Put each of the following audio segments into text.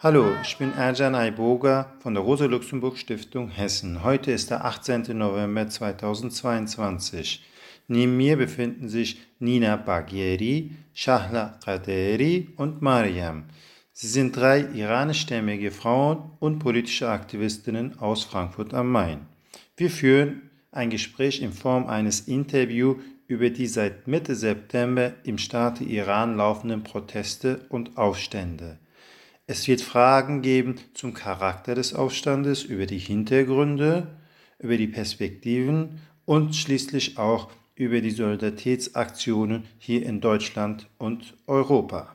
Hallo, ich bin Erjan Aiboga von der Rosa-Luxemburg-Stiftung Hessen. Heute ist der 18. November 2022. Neben mir befinden sich Nina Bagheri, Shahla Qaderi und Mariam. Sie sind drei iranischstämmige Frauen und politische Aktivistinnen aus Frankfurt am Main. Wir führen ein Gespräch in Form eines Interviews über die seit Mitte September im Staate Iran laufenden Proteste und Aufstände. Es wird Fragen geben zum Charakter des Aufstandes, über die Hintergründe, über die Perspektiven und schließlich auch über die Solidaritätsaktionen hier in Deutschland und Europa.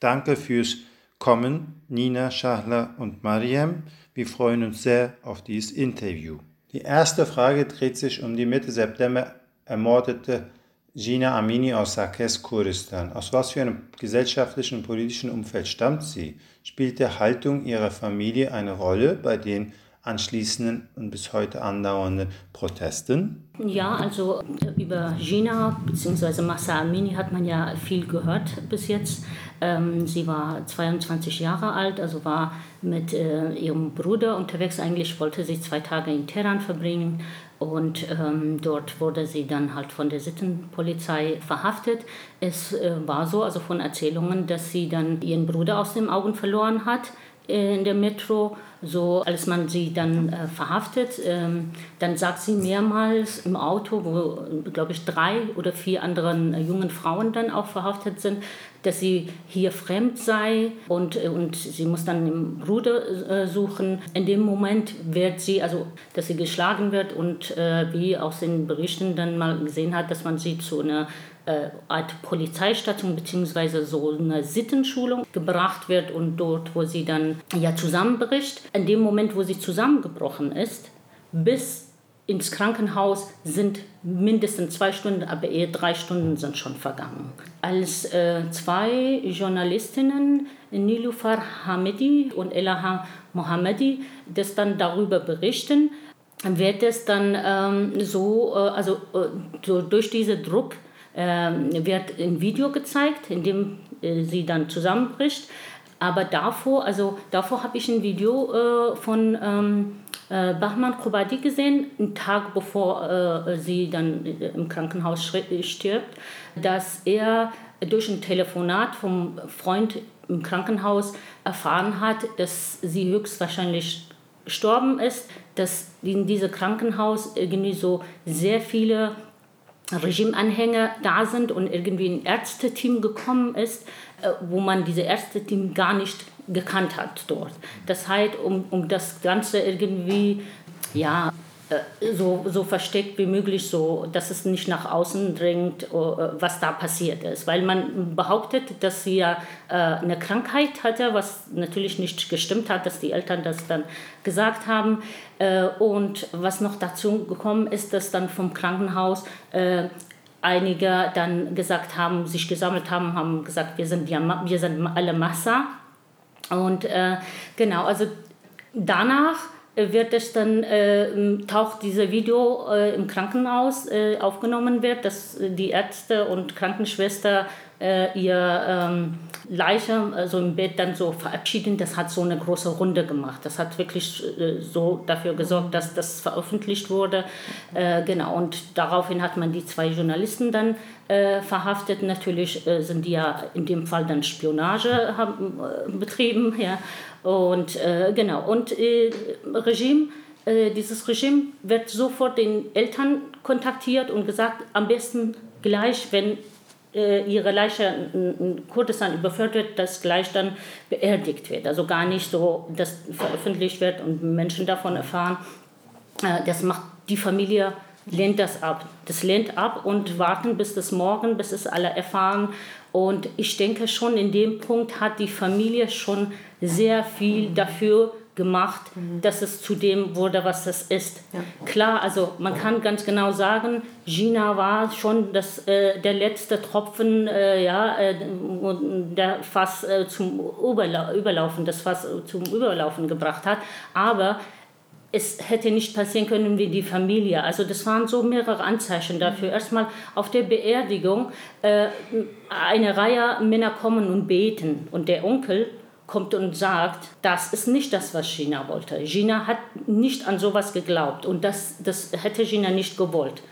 Danke fürs Kommen, Nina, Schachler und Mariam. Wir freuen uns sehr auf dieses Interview. Die erste Frage dreht sich um die Mitte September ermordete Gina Amini aus Sarkes, Kurdistan. Aus was für einem gesellschaftlichen und politischen Umfeld stammt sie? Spielt die Haltung ihrer Familie eine Rolle bei den anschließenden und bis heute andauernden Protesten? Ja, also äh, über Gina bzw. Massa Amini hat man ja viel gehört bis jetzt. Ähm, sie war 22 Jahre alt, also war mit äh, ihrem Bruder unterwegs. Eigentlich wollte sie zwei Tage in Teheran verbringen und ähm, dort wurde sie dann halt von der Sittenpolizei verhaftet. Es äh, war so, also von Erzählungen, dass sie dann ihren Bruder aus den Augen verloren hat in der Metro. So, als man sie dann äh, verhaftet, ähm, dann sagt sie mehrmals im Auto, wo, glaube ich, drei oder vier anderen äh, jungen Frauen dann auch verhaftet sind, dass sie hier fremd sei und, äh, und sie muss dann einen Bruder äh, suchen. In dem Moment wird sie, also dass sie geschlagen wird und äh, wie aus den Berichten dann mal gesehen hat, dass man sie zu einer äh, Art Polizeistation bzw. so eine Sittenschulung gebracht wird und dort, wo sie dann ja zusammenbricht. In dem Moment, wo sie zusammengebrochen ist, bis ins Krankenhaus sind mindestens zwei Stunden, aber eher drei Stunden sind schon vergangen. Als äh, zwei Journalistinnen, Nilufar Hamedi und Elaha Mohammedi, das dann darüber berichten, wird es dann ähm, so, äh, also äh, so durch diesen Druck wird ein Video gezeigt, in dem äh, sie dann zusammenbricht. Aber davor, also davor habe ich ein Video äh, von ähm, äh, Bahman Khobadi gesehen, einen Tag bevor sie dann im Krankenhaus stirbt, dass er durch ein Telefonat vom Freund im Krankenhaus erfahren hat, dass sie höchstwahrscheinlich gestorben ist, dass in diesem Krankenhaus irgendwie so sehr viele Regimeanhänger da sind und irgendwie ein Ärzteteam gekommen ist, äh, wo man diese Ärzteteam gar nicht gekannt hat dort. Das heißt, um, um das Ganze irgendwie ja, so, so versteckt wie möglich, so, dass es nicht nach außen dringt, äh, was da passiert ist. Weil man behauptet, dass sie ja äh, eine Krankheit hatte, was natürlich nicht gestimmt hat, dass die Eltern das dann gesagt haben. Und was noch dazu gekommen ist, dass dann vom Krankenhaus einige dann gesagt haben, sich gesammelt haben, haben gesagt, wir sind, ja, wir sind alle Massa. Und äh, genau, also danach wird es dann, äh, taucht dieses Video äh, im Krankenhaus äh, aufgenommen wird, dass die Ärzte und Krankenschwester äh, ihr ähm, Leiche also im Bett dann so verabschieden. Das hat so eine große Runde gemacht. Das hat wirklich äh, so dafür gesorgt, dass das veröffentlicht wurde. Äh, genau, und daraufhin hat man die zwei Journalisten dann verhaftet. Natürlich sind die ja in dem Fall dann Spionage haben, betrieben. Ja. Und äh, genau, und äh, Regime, äh, dieses Regime wird sofort den Eltern kontaktiert und gesagt, am besten gleich, wenn äh, ihre Leiche in Kurdistan überführt wird, dass gleich dann beerdigt wird. Also gar nicht so, dass veröffentlicht wird und Menschen davon erfahren. Äh, das macht die Familie lehnt das ab. Das lehnt ab und warten bis das morgen, bis es alle erfahren. Und ich denke schon, in dem Punkt hat die Familie schon sehr viel dafür gemacht, mhm. dass es zu dem wurde, was es ist. Ja. Klar, also man kann ganz genau sagen, Gina war schon das, äh, der letzte Tropfen, äh, ja, äh, der Fass äh, zum Überla Überlaufen, das Fass zum Überlaufen gebracht hat. Aber es hätte nicht passieren können wie die Familie. Also das waren so mehrere Anzeichen dafür. Erstmal auf der Beerdigung, äh, eine Reihe Männer kommen und beten und der Onkel kommt und sagt, das ist nicht das, was China wollte. China hat nicht an sowas geglaubt und das, das hätte China nicht gewollt.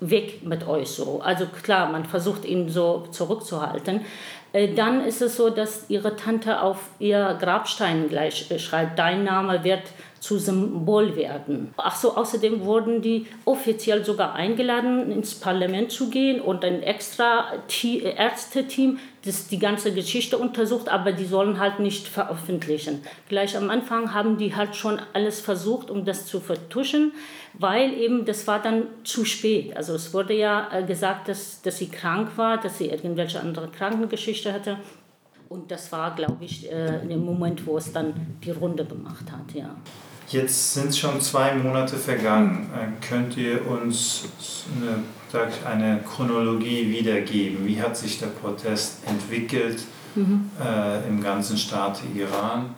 Weg mit euch so. Also klar, man versucht ihn so zurückzuhalten. Äh, dann ist es so, dass ihre Tante auf ihr Grabstein gleich äh, schreibt, dein Name wird zu Symbol werden. Ach so, außerdem wurden die offiziell sogar eingeladen, ins Parlament zu gehen und ein extra Ärzteteam, das die ganze Geschichte untersucht, aber die sollen halt nicht veröffentlichen. Gleich am Anfang haben die halt schon alles versucht, um das zu vertuschen, weil eben das war dann zu spät. Also es wurde ja äh, gesagt, dass, dass sie krank war, dass sie irgendwelche andere Krankengeschichte hatte. Und das war, glaube ich, äh, der Moment, wo es dann die Runde gemacht hat, ja. Jetzt sind schon zwei Monate vergangen. Äh, könnt ihr uns eine, eine Chronologie wiedergeben? Wie hat sich der Protest entwickelt mhm. äh, im ganzen Staat Iran?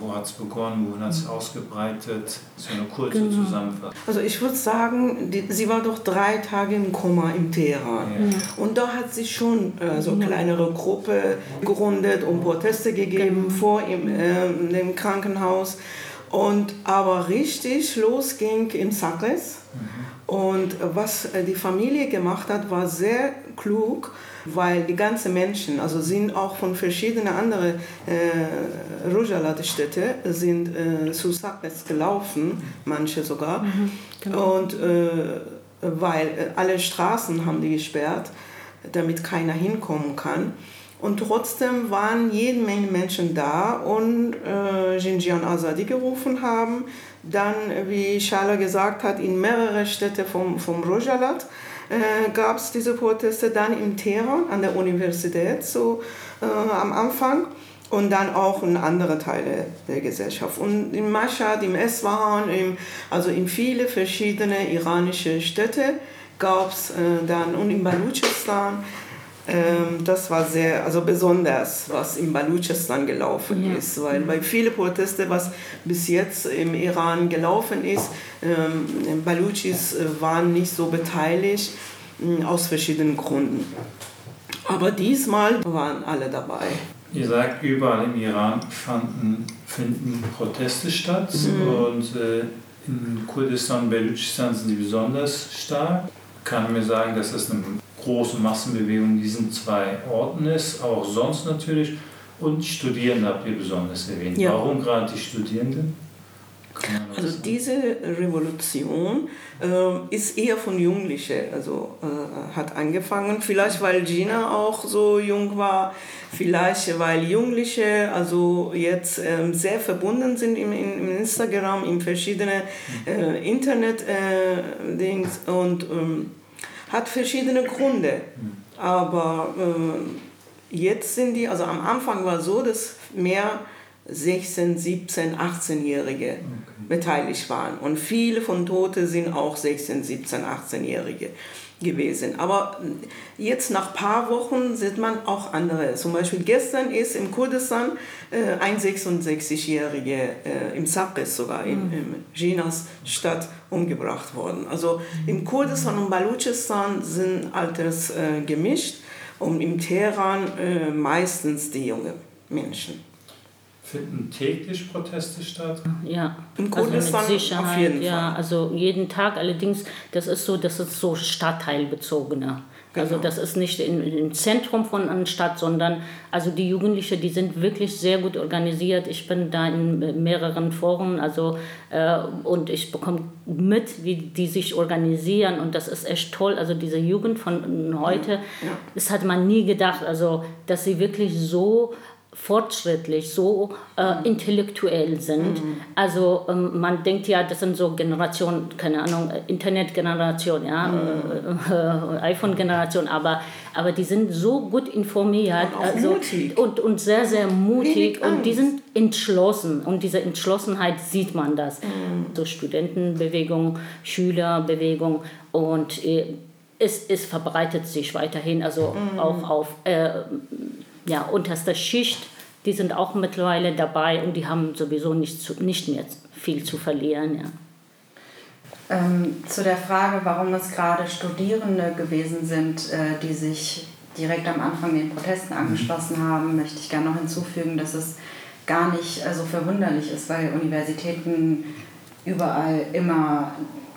Wo hat es begonnen? Wohin hat es mhm. ausgebreitet? So eine kurze genau. Zusammenfassung. Also ich würde sagen, die, sie war doch drei Tage im Koma im Teheran. Ja. Und da hat sich schon äh, so eine kleinere Gruppe gegründet und Proteste gegeben genau. vor im, äh, dem Krankenhaus. Und aber richtig losging in Sakres. Mhm. Und was äh, die Familie gemacht hat, war sehr klug, weil die ganzen Menschen, also sind auch von verschiedenen anderen äh, Rujalat-Städte, sind äh, zu Sakres gelaufen, manche sogar. Mhm, genau. Und äh, weil äh, alle Straßen haben die gesperrt, damit keiner hinkommen kann. Und trotzdem waren jede Menge Menschen da und äh, Xinjiang Azadi gerufen haben. Dann, wie Schala gesagt hat, in mehreren Städten vom, vom Rojalat äh, gab es diese Proteste. Dann in Teheran an der Universität so äh, am Anfang und dann auch in andere Teile der Gesellschaft. Und in Mashhad, im Esfahan, im, also in viele verschiedene iranische Städte gab es äh, dann und in Baluchistan ähm, das war sehr, also besonders, was in Baluchistan gelaufen ja. ist, weil bei vielen Proteste, was bis jetzt im Iran gelaufen ist, ähm, Baluchis äh, waren nicht so beteiligt, äh, aus verschiedenen Gründen. Aber diesmal waren alle dabei. Ihr sagt, überall im Iran fanden, finden Proteste statt mhm. und äh, in Kurdistan und Baluchistan sind sie besonders stark. Kann mir sagen, dass das eine große Massenbewegung in diesen zwei Orten ist, auch sonst natürlich. Und Studierende habt ihr besonders erwähnt. Ja. Warum gerade die Studierenden? Also diese Revolution äh, ist eher von Jugendlichen, also äh, hat angefangen. Vielleicht weil Gina auch so jung war, vielleicht weil Jugendliche also jetzt äh, sehr verbunden sind im, im Instagram, in verschiedenen äh, Internet-Dings äh, und ähm, hat verschiedene Gründe. Aber äh, jetzt sind die, also am Anfang war es so, dass mehr 16, 17, 18-Jährige okay. beteiligt waren. Und viele von Toten sind auch 16, 17, 18-Jährige gewesen. Aber jetzt nach ein paar Wochen sieht man auch andere. Zum Beispiel gestern ist im Kurdistan äh, ein 66-Jähriger äh, im Sakres sogar, in, mhm. in Jinas Stadt, umgebracht worden. Also im Kurdistan und Baluchistan sind Alters äh, gemischt und im Teheran äh, meistens die jungen Menschen. Finden täglich Proteste statt? Ja, Im Kurdistan also mit Sicherheit, auf jeden ja, Fall. Also jeden Tag, allerdings, das ist so, das ist so stadtteilbezogener. Also genau. Also das ist nicht im Zentrum von einer Stadt, sondern also die Jugendlichen, die sind wirklich sehr gut organisiert. Ich bin da in mehreren Foren, also äh, und ich bekomme mit, wie die sich organisieren und das ist echt toll. Also diese Jugend von heute, ja. Ja. das hat man nie gedacht, also dass sie wirklich so fortschrittlich, so äh, mhm. intellektuell sind. Mhm. Also ähm, man denkt ja, das sind so Generationen, keine Ahnung, äh, Internetgeneration, ja, mhm. äh, iPhone-Generation, aber, aber die sind so gut informiert und, also, mutig. und, und sehr, sehr mutig und die sind entschlossen und diese Entschlossenheit sieht man das. Mhm. So Studentenbewegung, Schülerbewegung und äh, es, es verbreitet sich weiterhin, also mhm. auch auf äh, ja, unterster Schicht, die sind auch mittlerweile dabei und die haben sowieso nicht, zu, nicht mehr viel zu verlieren. Ja. Ähm, zu der Frage, warum es gerade Studierende gewesen sind, äh, die sich direkt am Anfang den Protesten mhm. angeschlossen haben, möchte ich gerne noch hinzufügen, dass es gar nicht so also verwunderlich ist, weil Universitäten überall immer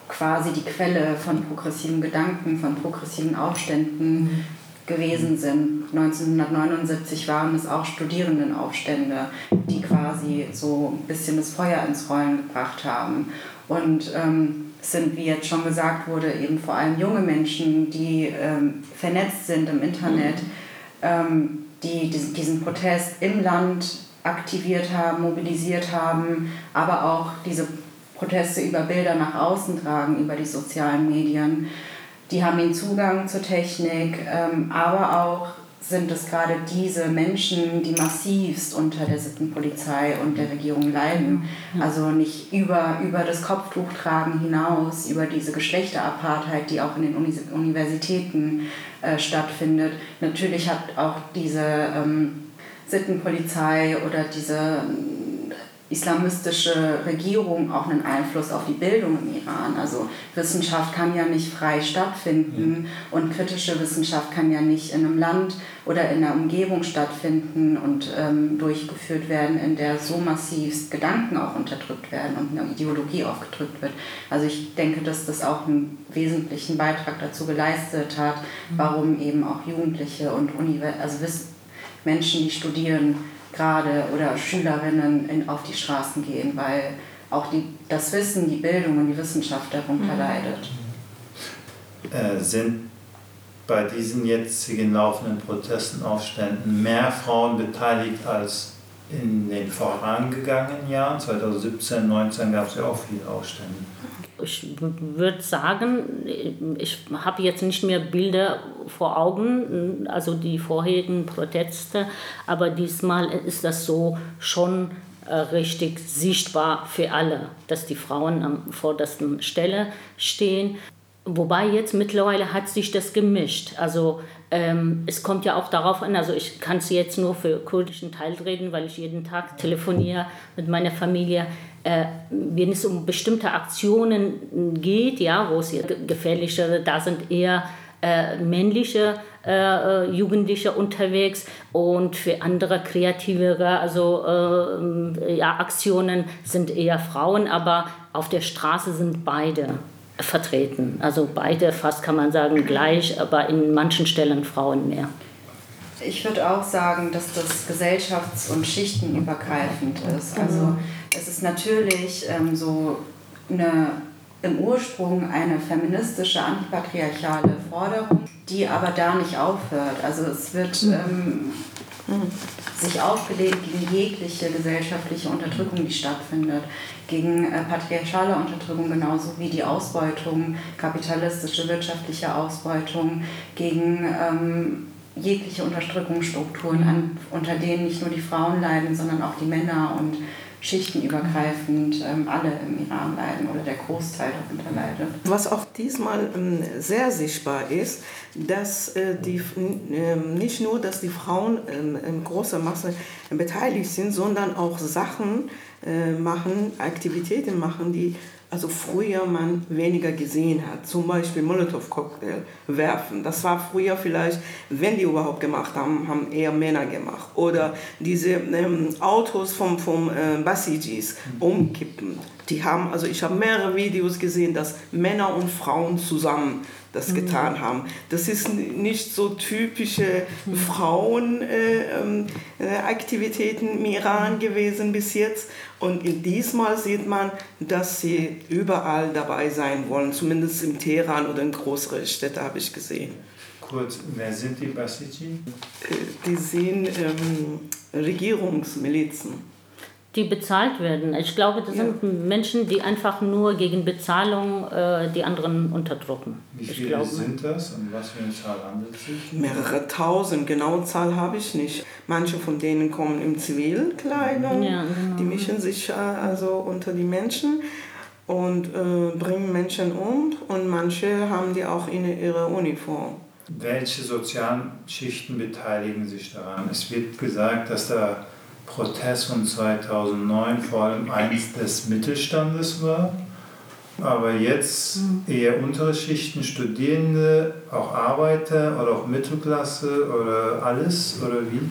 quasi die Quelle von progressiven Gedanken, von progressiven Aufständen mhm. Gewesen sind. 1979 waren es auch Studierendenaufstände, die quasi so ein bisschen das Feuer ins Rollen gebracht haben. Und ähm, sind, wie jetzt schon gesagt wurde, eben vor allem junge Menschen, die ähm, vernetzt sind im Internet, ähm, die diesen Protest im Land aktiviert haben, mobilisiert haben, aber auch diese Proteste über Bilder nach außen tragen, über die sozialen Medien. Die haben den Zugang zur Technik, ähm, aber auch sind es gerade diese Menschen, die massivst unter der Sittenpolizei und der Regierung leiden. Also nicht über, über das Kopftuchtragen hinaus, über diese Geschlechterapartheid, die auch in den Universitäten äh, stattfindet. Natürlich hat auch diese ähm, Sittenpolizei oder diese islamistische Regierung auch einen Einfluss auf die Bildung im Iran. Also Wissenschaft kann ja nicht frei stattfinden und kritische Wissenschaft kann ja nicht in einem Land oder in einer Umgebung stattfinden und ähm, durchgeführt werden, in der so massiv Gedanken auch unterdrückt werden und eine Ideologie aufgedrückt wird. Also ich denke, dass das auch einen wesentlichen Beitrag dazu geleistet hat, warum eben auch Jugendliche und Univers also Menschen, die studieren, gerade oder Schülerinnen in, auf die Straßen gehen, weil auch die, das Wissen, die Bildung und die Wissenschaft darunter mhm. leidet. Äh, sind bei diesen jetzigen laufenden Protesten, Aufständen mehr Frauen beteiligt als in den vorangegangenen Jahren? 2017, 2019 gab es ja auch viele Aufstände. Ich würde sagen, ich habe jetzt nicht mehr Bilder vor Augen, also die vorherigen Proteste, aber diesmal ist das so schon äh, richtig sichtbar für alle, dass die Frauen am vordersten Stelle stehen. Wobei jetzt mittlerweile hat sich das gemischt. Also ähm, es kommt ja auch darauf an, also ich kann es jetzt nur für kurdischen Teil reden, weil ich jeden Tag telefoniere mit meiner Familie. Äh, wenn es um bestimmte Aktionen geht, ja, wo es gefährlichere, da sind eher äh, männliche äh, äh, Jugendliche unterwegs und für andere kreativere also, äh, ja, Aktionen sind eher Frauen, aber auf der Straße sind beide vertreten. Also beide fast kann man sagen gleich, aber in manchen Stellen Frauen mehr. Ich würde auch sagen, dass das gesellschafts- und schichtenübergreifend ist. Also es ist natürlich ähm, so eine im Ursprung eine feministische, antipatriarchale Forderung, die aber da nicht aufhört. Also es wird ähm, sich aufgelegt gegen jegliche gesellschaftliche Unterdrückung, die stattfindet, gegen äh, patriarchale Unterdrückung genauso wie die Ausbeutung, kapitalistische wirtschaftliche Ausbeutung, gegen ähm, jegliche Unterdrückungsstrukturen, an, unter denen nicht nur die Frauen leiden, sondern auch die Männer und schichtenübergreifend ähm, alle im Iran leiden oder der Großteil darunter leidet. Was auch diesmal ähm, sehr sichtbar ist, dass äh, die, äh, nicht nur, dass die Frauen ähm, in großer Masse beteiligt sind, sondern auch Sachen äh, machen, Aktivitäten machen, die also früher man weniger gesehen hat. Zum Beispiel Molotow-Cocktail werfen. Das war früher vielleicht, wenn die überhaupt gemacht haben, haben eher Männer gemacht. Oder diese ähm, Autos vom, vom äh, Basijis umkippen. Die haben, also ich habe mehrere Videos gesehen, dass Männer und Frauen zusammen das getan mhm. haben. Das ist nicht so typische Frauenaktivitäten äh, ähm, äh, im Iran gewesen bis jetzt. Und in diesmal sieht man, dass sie überall dabei sein wollen, zumindest im Teheran oder in größeren Städten habe ich gesehen. Kurz, wer sind die Basiji? Äh, die sind ähm, Regierungsmilizen die bezahlt werden. Ich glaube, das ja. sind Menschen, die einfach nur gegen Bezahlung äh, die anderen unterdrücken. Wie viele glaube, sind das und was für eine Zahl handelt es sich? Mehrere tausend, genaue Zahl habe ich nicht. Manche von denen kommen in Zivilkleidung, ja, genau. die mischen sich äh, also unter die Menschen und äh, bringen Menschen um und manche haben die auch in ihrer Uniform. Welche sozialen Schichten beteiligen sich daran? Es wird gesagt, dass da Protest von 2009 vor allem eins des Mittelstandes war. Aber jetzt mhm. eher untere Schichten, Studierende, auch Arbeiter oder auch Mittelklasse oder alles oder wie?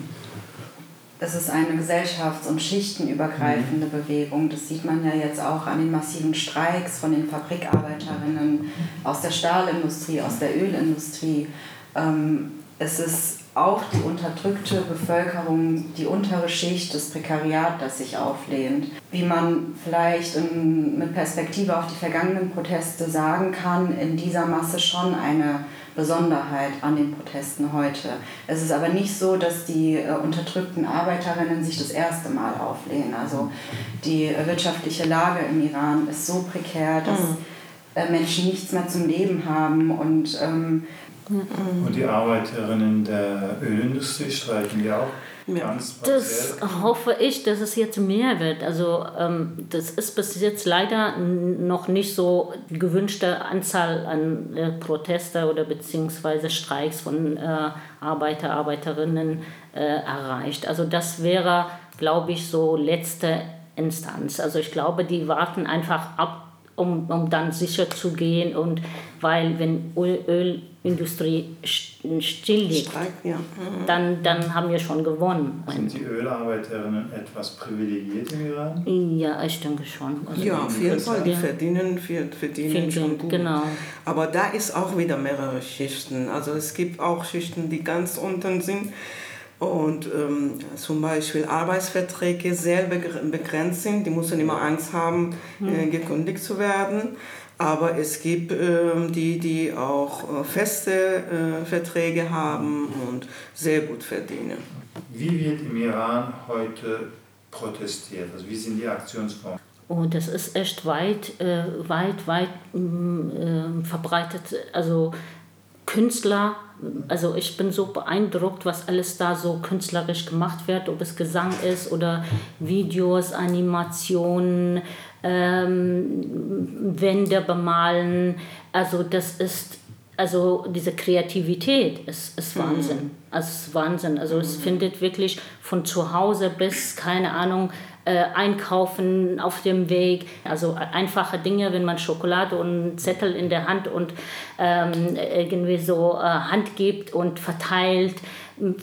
es ist eine gesellschafts- und schichtenübergreifende mhm. Bewegung. Das sieht man ja jetzt auch an den massiven Streiks von den Fabrikarbeiterinnen aus der Stahlindustrie, aus der Ölindustrie. Ähm, es ist auch die unterdrückte Bevölkerung, die untere Schicht, das Prekariat, das sich auflehnt. Wie man vielleicht in, mit Perspektive auf die vergangenen Proteste sagen kann, in dieser Masse schon eine Besonderheit an den Protesten heute. Es ist aber nicht so, dass die äh, unterdrückten Arbeiterinnen sich das erste Mal auflehnen. Also die äh, wirtschaftliche Lage im Iran ist so prekär, dass mhm. äh, Menschen nichts mehr zum Leben haben und ähm, und die Arbeiterinnen der Ölindustrie streiken ja auch ganz Das hoffe ich, dass es jetzt mehr wird. Also ähm, das ist bis jetzt leider noch nicht so die gewünschte Anzahl an äh, Proteste oder beziehungsweise Streiks von äh, Arbeiter, Arbeiterinnen äh, erreicht. Also das wäre, glaube ich, so letzte Instanz. Also ich glaube, die warten einfach ab, um, um dann sicher zu gehen und weil wenn Öl, Ölindustrie still liegt, ja. mhm. dann, dann haben wir schon gewonnen. Sind die Ölarbeiterinnen etwas privilegiert im Iran? Ja, ich denke schon. Also ja, auf jeden Fall, die verdienen, verdienen viel schon gut. Genau. Aber da ist auch wieder mehrere Schichten. Also es gibt auch Schichten, die ganz unten sind und ähm, zum Beispiel Arbeitsverträge sehr begrenzt sind. Die müssen immer Angst haben, äh, gekündigt zu werden. Aber es gibt ähm, die, die auch äh, feste äh, Verträge haben und sehr gut verdienen. Wie wird im Iran heute protestiert? Also wie sind die Aktionsformen? Oh, das ist echt weit, äh, weit, weit äh, verbreitet. Also Künstler, also ich bin so beeindruckt, was alles da so künstlerisch gemacht wird, ob es Gesang ist oder Videos, Animationen, ähm, Wände bemalen. Also das ist, also diese Kreativität ist, ist mhm. Wahnsinn. Mhm. Also ist Wahnsinn. Also es mhm. findet wirklich von zu Hause bis, keine Ahnung, äh, einkaufen auf dem Weg. Also einfache Dinge, wenn man Schokolade und Zettel in der Hand und ähm, irgendwie so äh, Hand gibt und verteilt,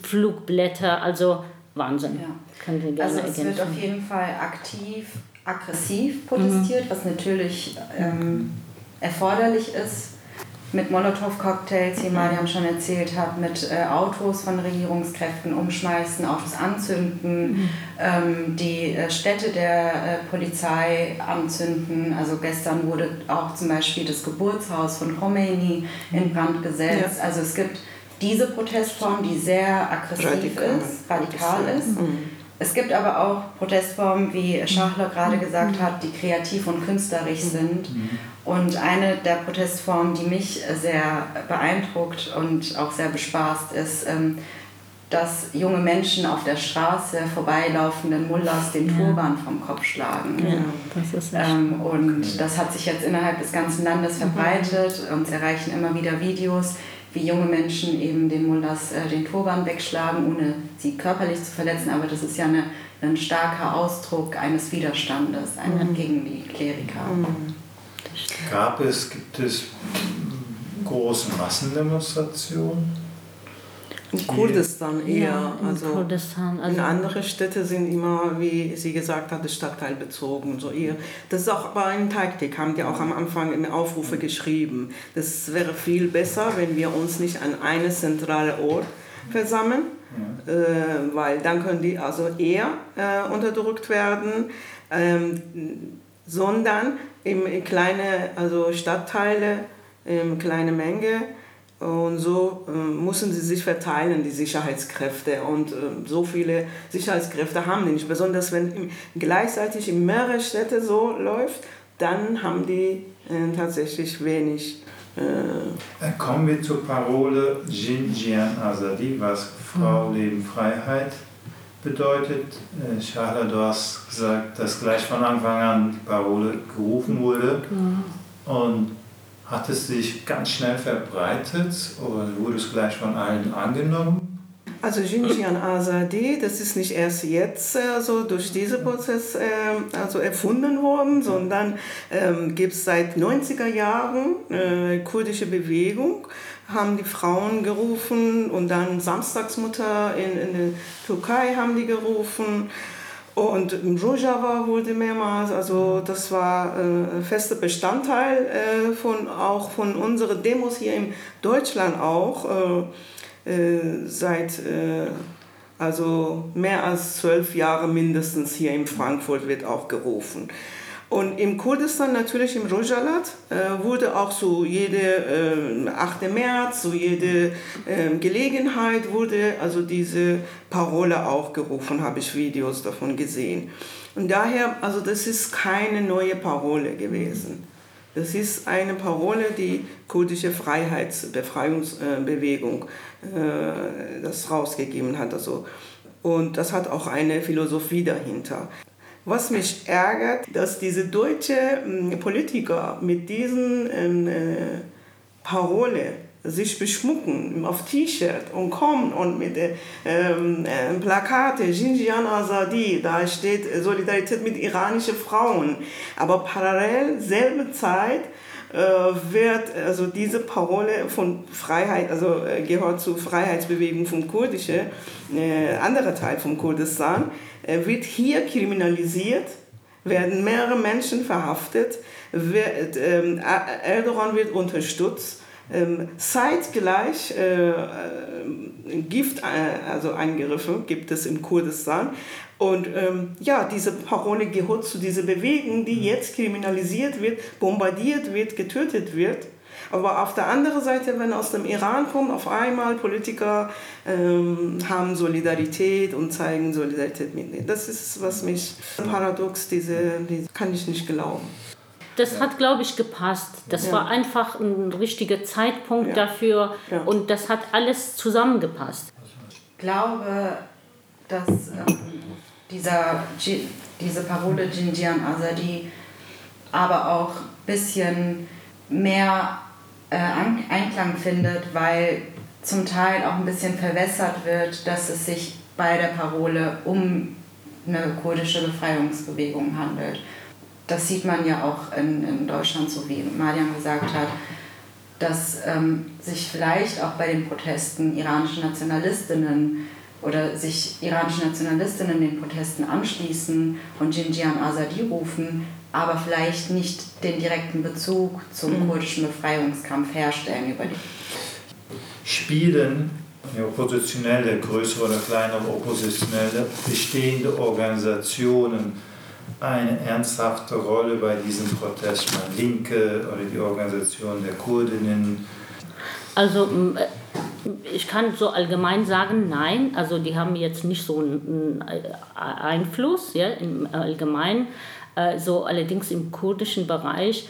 Flugblätter, also Wahnsinn. Ja. Können wir gerne also es ergänzen. wird auf jeden Fall aktiv, aggressiv protestiert, mhm. was natürlich ähm, erforderlich ist mit Molotow-Cocktails, wie Mariam schon erzählt hat, mit äh, Autos von Regierungskräften umschmeißen, Autos anzünden, mhm. ähm, die äh, Städte der äh, Polizei anzünden. Also gestern wurde auch zum Beispiel das Geburtshaus von Khomeini in Brand gesetzt. Ja. Also es gibt diese Protestform, die sehr aggressiv radikal. ist, radikal ist. Mhm. Es gibt aber auch Protestformen, wie Schachler gerade gesagt hat, die kreativ und künstlerisch sind. Und eine der Protestformen, die mich sehr beeindruckt und auch sehr bespaßt, ist, ähm, dass junge Menschen auf der Straße vorbeilaufenden Mullahs den Turban vom Kopf schlagen. Ja, das ist ähm, und das hat sich jetzt innerhalb des ganzen Landes verbreitet. Uns erreichen immer wieder Videos, wie junge Menschen eben den Mullahs äh, den Turban wegschlagen, ohne sie körperlich zu verletzen. Aber das ist ja eine, ein starker Ausdruck eines Widerstandes mhm. gegen die Kleriker. Mhm. Gab es, gibt es große Massendemonstrationen? In Kurdistan eher. Ja, in also Kurdistan. Also in andere Städte sind immer, wie sie gesagt hat, Stadtteil bezogen. So eher. Das ist auch aber eine Taktik, haben die auch am Anfang in Aufrufe geschrieben. Das wäre viel besser, wenn wir uns nicht an einen zentralen Ort versammeln, ja. äh, weil dann können die also eher äh, unterdrückt werden, ähm, sondern in kleine also Stadtteile, in kleine Menge und so äh, müssen sie sich verteilen, die Sicherheitskräfte. Und äh, so viele Sicherheitskräfte haben die nicht. Besonders wenn im, gleichzeitig in mehreren Städten so läuft, dann haben die äh, tatsächlich wenig. Äh, Kommen wir zur Parole Jinjian Azadi, was Frau, mhm. Leben, Freiheit bedeutet. Äh, Shahla, du hast gesagt, dass gleich von Anfang an die Parole gerufen wurde. Mhm. Und hat es sich ganz schnell verbreitet oder wurde es gleich von allen angenommen? Also Jinjian Azadi, das ist nicht erst jetzt also durch diesen Prozess äh, also erfunden worden, sondern ähm, gibt es seit 90er Jahren äh, kurdische Bewegung, haben die Frauen gerufen und dann Samstagsmutter in, in der Türkei haben die gerufen. Und Rojava wurde mehrmals, also das war äh, fester Bestandteil äh, von, auch von unseren Demos hier in Deutschland auch. Äh, äh seit äh, also mehr als zwölf Jahre mindestens hier in Frankfurt wird auch gerufen. Und im Kurdistan, natürlich im Rojalat, äh, wurde auch so jede äh, 8. März, so jede äh, Gelegenheit wurde also diese Parole auch gerufen, habe ich Videos davon gesehen. Und daher, also das ist keine neue Parole gewesen. Das ist eine Parole, die kurdische Freiheitsbefreiungsbewegung äh, das rausgegeben hat. Also, und das hat auch eine Philosophie dahinter. Was mich ärgert, dass diese deutschen ähm, Politiker mit diesen ähm, äh, Parole sich beschmucken auf T-Shirt und kommen und mit äh, ähm, äh, Plakate Xinjiang Azadi, da steht Solidarität mit iranischen Frauen. Aber parallel, selbe Zeit, äh, wird also diese Parole von Freiheit, also äh, gehört zur Freiheitsbewegung von Kurdische, äh, anderer Teil von Kurdistan, wird hier kriminalisiert, werden mehrere Menschen verhaftet, wird, ähm, Erdogan wird unterstützt. Ähm, zeitgleich äh, äh, Gift, äh, also Eingriffe gibt es im Kurdistan. Und ähm, ja, diese Parole gehört zu dieser Bewegung, die jetzt kriminalisiert wird, bombardiert wird, getötet wird. Aber auf der anderen Seite, wenn aus dem Iran kommt, auf einmal Politiker ähm, haben Solidarität und zeigen Solidarität mit denen. Das ist, was mich paradox, diese, diese kann ich nicht glauben. Das hat, glaube ich, gepasst. Das ja. war einfach ein richtiger Zeitpunkt ja. dafür ja. und das hat alles zusammengepasst. Ich glaube, dass ähm, dieser, diese Parole Jinjian Azadi aber auch ein bisschen mehr äh, Einklang findet, weil zum Teil auch ein bisschen verwässert wird, dass es sich bei der Parole um eine kurdische Befreiungsbewegung handelt. Das sieht man ja auch in, in Deutschland, so wie Marian gesagt hat, dass ähm, sich vielleicht auch bei den Protesten iranische Nationalistinnen oder sich iranische Nationalistinnen den Protesten anschließen und Jinjian Azadi rufen, aber vielleicht nicht den direkten Bezug zum mhm. kurdischen Befreiungskampf herstellen über die. Spielen oppositionelle, größere oder kleinere oppositionelle, bestehende Organisationen eine ernsthafte Rolle bei diesem Protest? Mal Linke oder die Organisation der Kurdinnen? Also ich kann so allgemein sagen, nein. Also die haben jetzt nicht so einen Einfluss ja, im Allgemeinen. Äh, so allerdings im kurdischen Bereich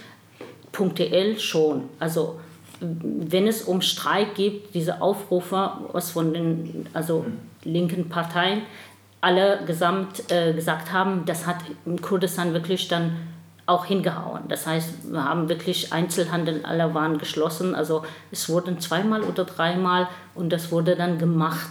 punktuell schon. Also wenn es um Streik geht, diese Aufrufe, was von den also linken Parteien alle gesamt äh, gesagt haben, das hat in Kurdistan wirklich dann auch hingehauen. Das heißt, wir haben wirklich Einzelhandel, alle waren geschlossen. Also es wurden zweimal oder dreimal und das wurde dann gemacht.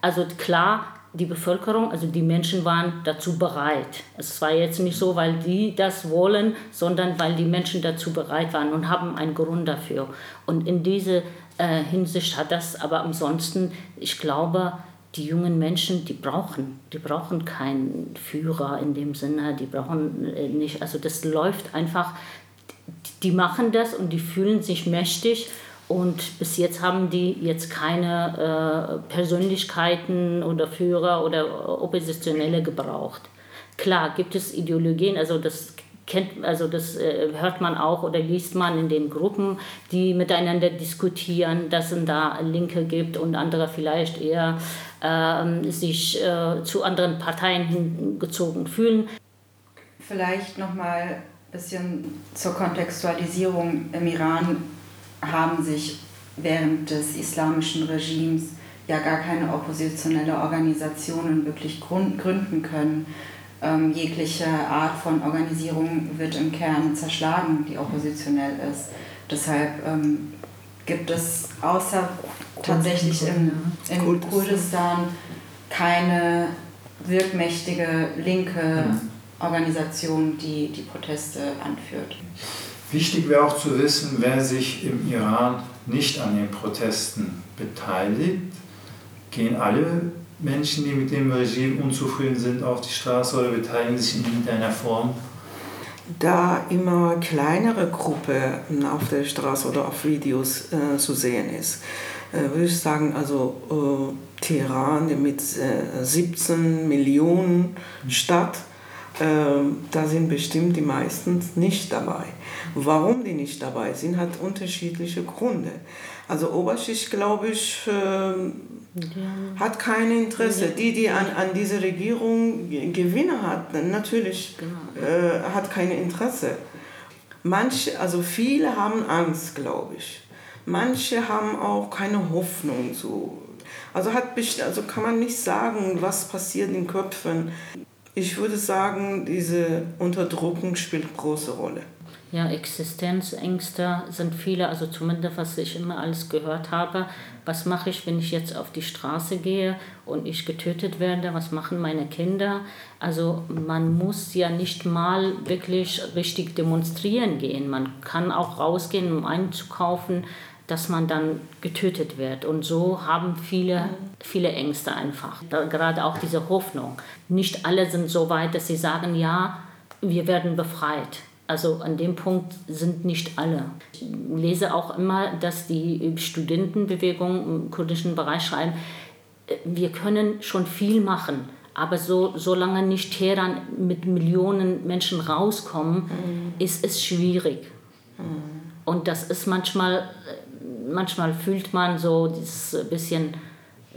Also klar, die Bevölkerung, also die Menschen waren dazu bereit. Es war jetzt nicht so, weil die das wollen, sondern weil die Menschen dazu bereit waren und haben einen Grund dafür. Und in dieser äh, Hinsicht hat das aber ansonsten, ich glaube, die jungen Menschen, die brauchen, die brauchen keinen Führer in dem Sinne, die brauchen äh, nicht, also das läuft einfach, die machen das und die fühlen sich mächtig und bis jetzt haben die jetzt keine äh, Persönlichkeiten oder Führer oder Oppositionelle gebraucht. Klar gibt es Ideologien, also das kennt, also das äh, hört man auch oder liest man in den Gruppen, die miteinander diskutieren, dass es da Linke gibt und andere vielleicht eher äh, sich zu anderen Parteien hingezogen fühlen. Vielleicht nochmal ein bisschen zur Kontextualisierung im Iran haben sich während des islamischen Regimes ja gar keine oppositionelle Organisationen wirklich gründen können. Ähm, jegliche Art von Organisierung wird im Kern zerschlagen, die oppositionell ist. Deshalb ähm, gibt es außer tatsächlich im, im Kurdistan keine wirkmächtige linke Organisation, die die Proteste anführt. Wichtig wäre auch zu wissen, wer sich im Iran nicht an den Protesten beteiligt. Gehen alle Menschen, die mit dem Regime unzufrieden sind, auf die Straße oder beteiligen sich in irgendeiner Form? Da immer kleinere Gruppen auf der Straße oder auf Videos äh, zu sehen ist, äh, würde ich sagen, also äh, Teheran mit 17 äh, Millionen Stadt, äh, da sind bestimmt die meisten nicht dabei. Warum die nicht dabei sind, hat unterschiedliche Gründe. Also Oberschicht, glaube ich, äh, hat kein Interesse. Die, die an, an diese Regierung Gewinne hat, natürlich genau. äh, hat kein Interesse. Manche, also viele haben Angst, glaube ich. Manche haben auch keine Hoffnung. So. Also, hat, also kann man nicht sagen, was passiert in den Köpfen. Ich würde sagen, diese Unterdrückung spielt große Rolle ja, Existenzängste sind viele, also zumindest was ich immer alles gehört habe. Was mache ich, wenn ich jetzt auf die Straße gehe und ich getötet werde? Was machen meine Kinder? Also man muss ja nicht mal wirklich richtig demonstrieren gehen. Man kann auch rausgehen, um einzukaufen, dass man dann getötet wird. Und so haben viele, viele Ängste einfach. Da, gerade auch diese Hoffnung. Nicht alle sind so weit, dass sie sagen, ja, wir werden befreit. Also an dem Punkt sind nicht alle. Ich lese auch immer, dass die Studentenbewegung im kurdischen Bereich schreiben, äh, wir können schon viel machen, aber so, solange nicht Teheran mit Millionen Menschen rauskommen, mhm. ist es schwierig. Mhm. Und das ist manchmal, äh, manchmal fühlt man so dieses bisschen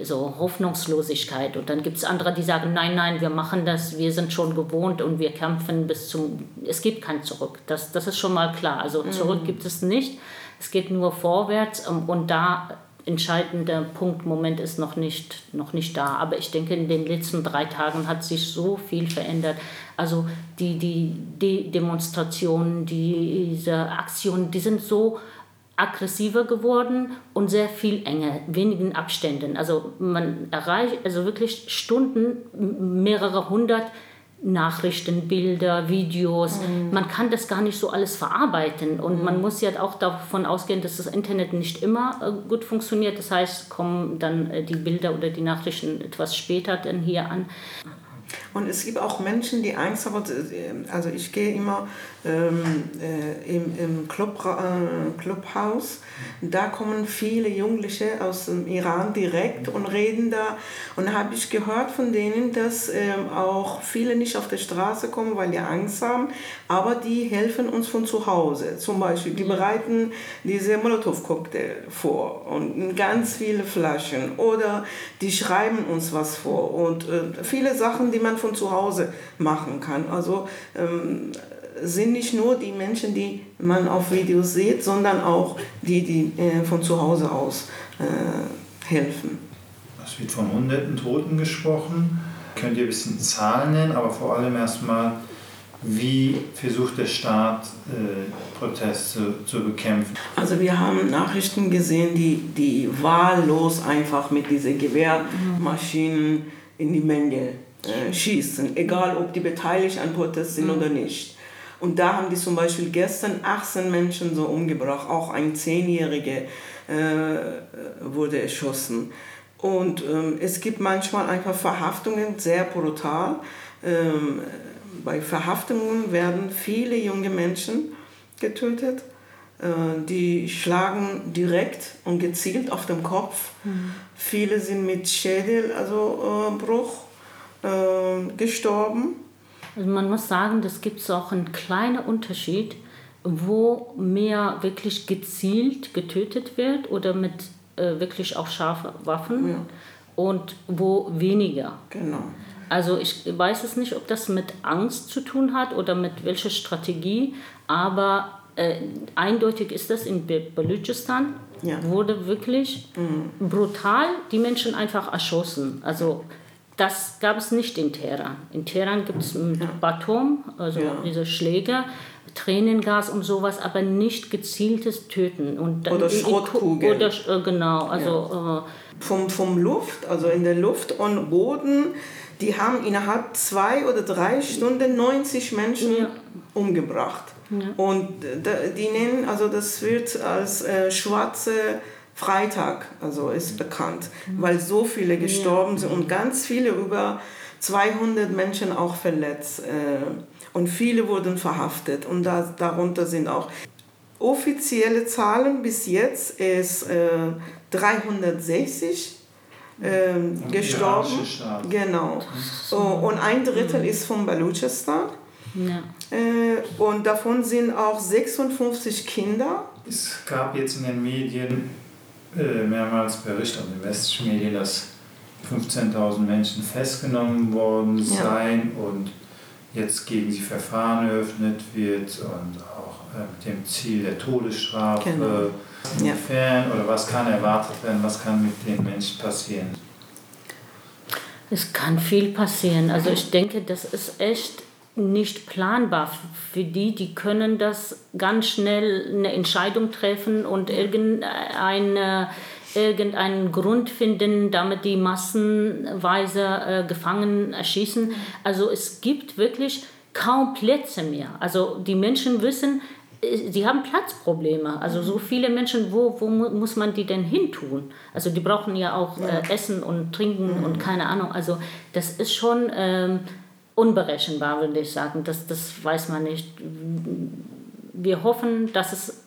so Hoffnungslosigkeit. Und dann gibt es andere, die sagen, nein, nein, wir machen das, wir sind schon gewohnt und wir kämpfen bis zum, es gibt kein Zurück. Das, das ist schon mal klar. Also mhm. zurück gibt es nicht. Es geht nur vorwärts ähm, und da entscheidende Punkt, Moment ist noch nicht, noch nicht da. Aber ich denke, in den letzten drei Tagen hat sich so viel verändert. Also die, die, die Demonstrationen, die, diese Aktionen, die sind so aggressiver geworden und sehr viel enger, wenigen Abständen. Also man erreicht also wirklich Stunden, mehrere hundert Nachrichten, Bilder, Videos. Mhm. Man kann das gar nicht so alles verarbeiten und mhm. man muss ja auch davon ausgehen, dass das Internet nicht immer äh, gut funktioniert. Das heißt, kommen dann äh, die Bilder oder die Nachrichten etwas später dann hier an. Und es gibt auch Menschen, die Angst haben. Also ich gehe immer ähm, äh, im, im Club, äh, Clubhaus. Da kommen viele Jugendliche aus dem Iran direkt und reden da. Und habe ich gehört von denen, dass ähm, auch viele nicht auf die Straße kommen, weil die Angst haben. Aber die helfen uns von zu Hause. Zum Beispiel, die bereiten diese Molotow-Cocktail vor und ganz viele Flaschen. Oder die schreiben uns was vor. Und äh, viele Sachen, die man von zu Hause machen kann. Also ähm, sind nicht nur die Menschen, die man auf Videos sieht, sondern auch die, die äh, von zu Hause aus äh, helfen. Es wird von hunderten Toten gesprochen. Könnt ihr ein bisschen Zahlen nennen, aber vor allem erstmal, wie versucht der Staat, äh, Proteste zu bekämpfen? Also wir haben Nachrichten gesehen, die, die wahllos einfach mit diesen Gewehrmaschinen in die Menge äh, schießen, egal ob die beteiligt an Protest sind mhm. oder nicht. Und da haben die zum Beispiel gestern 18 Menschen so umgebracht, auch ein Zehnjähriger äh, wurde erschossen. Und ähm, es gibt manchmal einfach Verhaftungen, sehr brutal. Ähm, bei Verhaftungen werden viele junge Menschen getötet. Äh, die schlagen direkt und gezielt auf den Kopf. Mhm. Viele sind mit Schädelbruch also, äh, gestorben. Also man muss sagen, das gibt es auch einen kleinen Unterschied, wo mehr wirklich gezielt getötet wird oder mit äh, wirklich auch scharfen Waffen ja. und wo weniger. Genau. Also ich weiß es nicht, ob das mit Angst zu tun hat oder mit welcher Strategie, aber äh, eindeutig ist das in Balochistan ja. wurde wirklich mhm. brutal die Menschen einfach erschossen. Also das gab es nicht in Teheran. In Teheran gibt es mit Batum, also ja. diese Schläge, Tränengas und sowas, aber nicht gezieltes Töten. Und oder Schrottkugeln. Oder, äh, genau, also... Ja. Äh, vom, vom Luft, also in der Luft und Boden, die haben innerhalb zwei oder drei Stunden 90 Menschen ja. umgebracht. Ja. Und die nennen, also das wird als äh, schwarze Freitag, also ist bekannt, mhm. weil so viele gestorben ja. sind und ganz viele, über 200 Menschen auch verletzt. Äh, und viele wurden verhaftet und da, darunter sind auch offizielle Zahlen bis jetzt ist äh, 360 äh, gestorben. Genau. Und ein Drittel ist von Baluchistan. Ja. Äh, und davon sind auch 56 Kinder. Es gab jetzt in den Medien mehrmals Berichte, in den westlichen Medien, dass 15.000 Menschen festgenommen worden seien ja. und jetzt gegen sie Verfahren eröffnet wird und auch äh, mit dem Ziel der Todesstrafe. Genau. Inwiefern ja. oder was kann erwartet werden, was kann mit den Menschen passieren? Es kann viel passieren. Also ich denke, das ist echt nicht planbar für die. Die können das ganz schnell eine Entscheidung treffen und irgendeine irgendeinen Grund finden, damit die massenweise äh, Gefangenen erschießen. Also es gibt wirklich kaum Plätze mehr. Also die Menschen wissen, äh, sie haben Platzprobleme. Also so viele Menschen, wo, wo muss man die denn hin tun? Also die brauchen ja auch äh, Essen und Trinken und keine Ahnung. Also das ist schon ähm, unberechenbar, würde ich sagen. Das, das weiß man nicht. Wir hoffen, dass es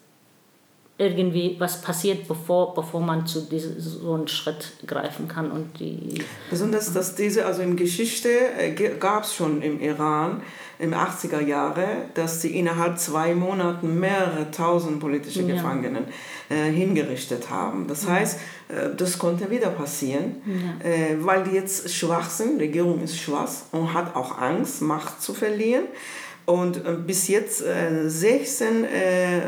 irgendwie was passiert, bevor, bevor man zu diesem, so einen Schritt greifen kann. Und die Besonders, dass diese, also in Geschichte äh, gab es schon im Iran im 80er Jahre, dass sie innerhalb zwei Monaten mehrere tausend politische ja. Gefangenen äh, hingerichtet haben. Das ja. heißt, äh, das konnte wieder passieren, ja. äh, weil die jetzt schwach sind, die Regierung ist schwach und hat auch Angst, Macht zu verlieren. Und äh, bis jetzt 16 äh, äh,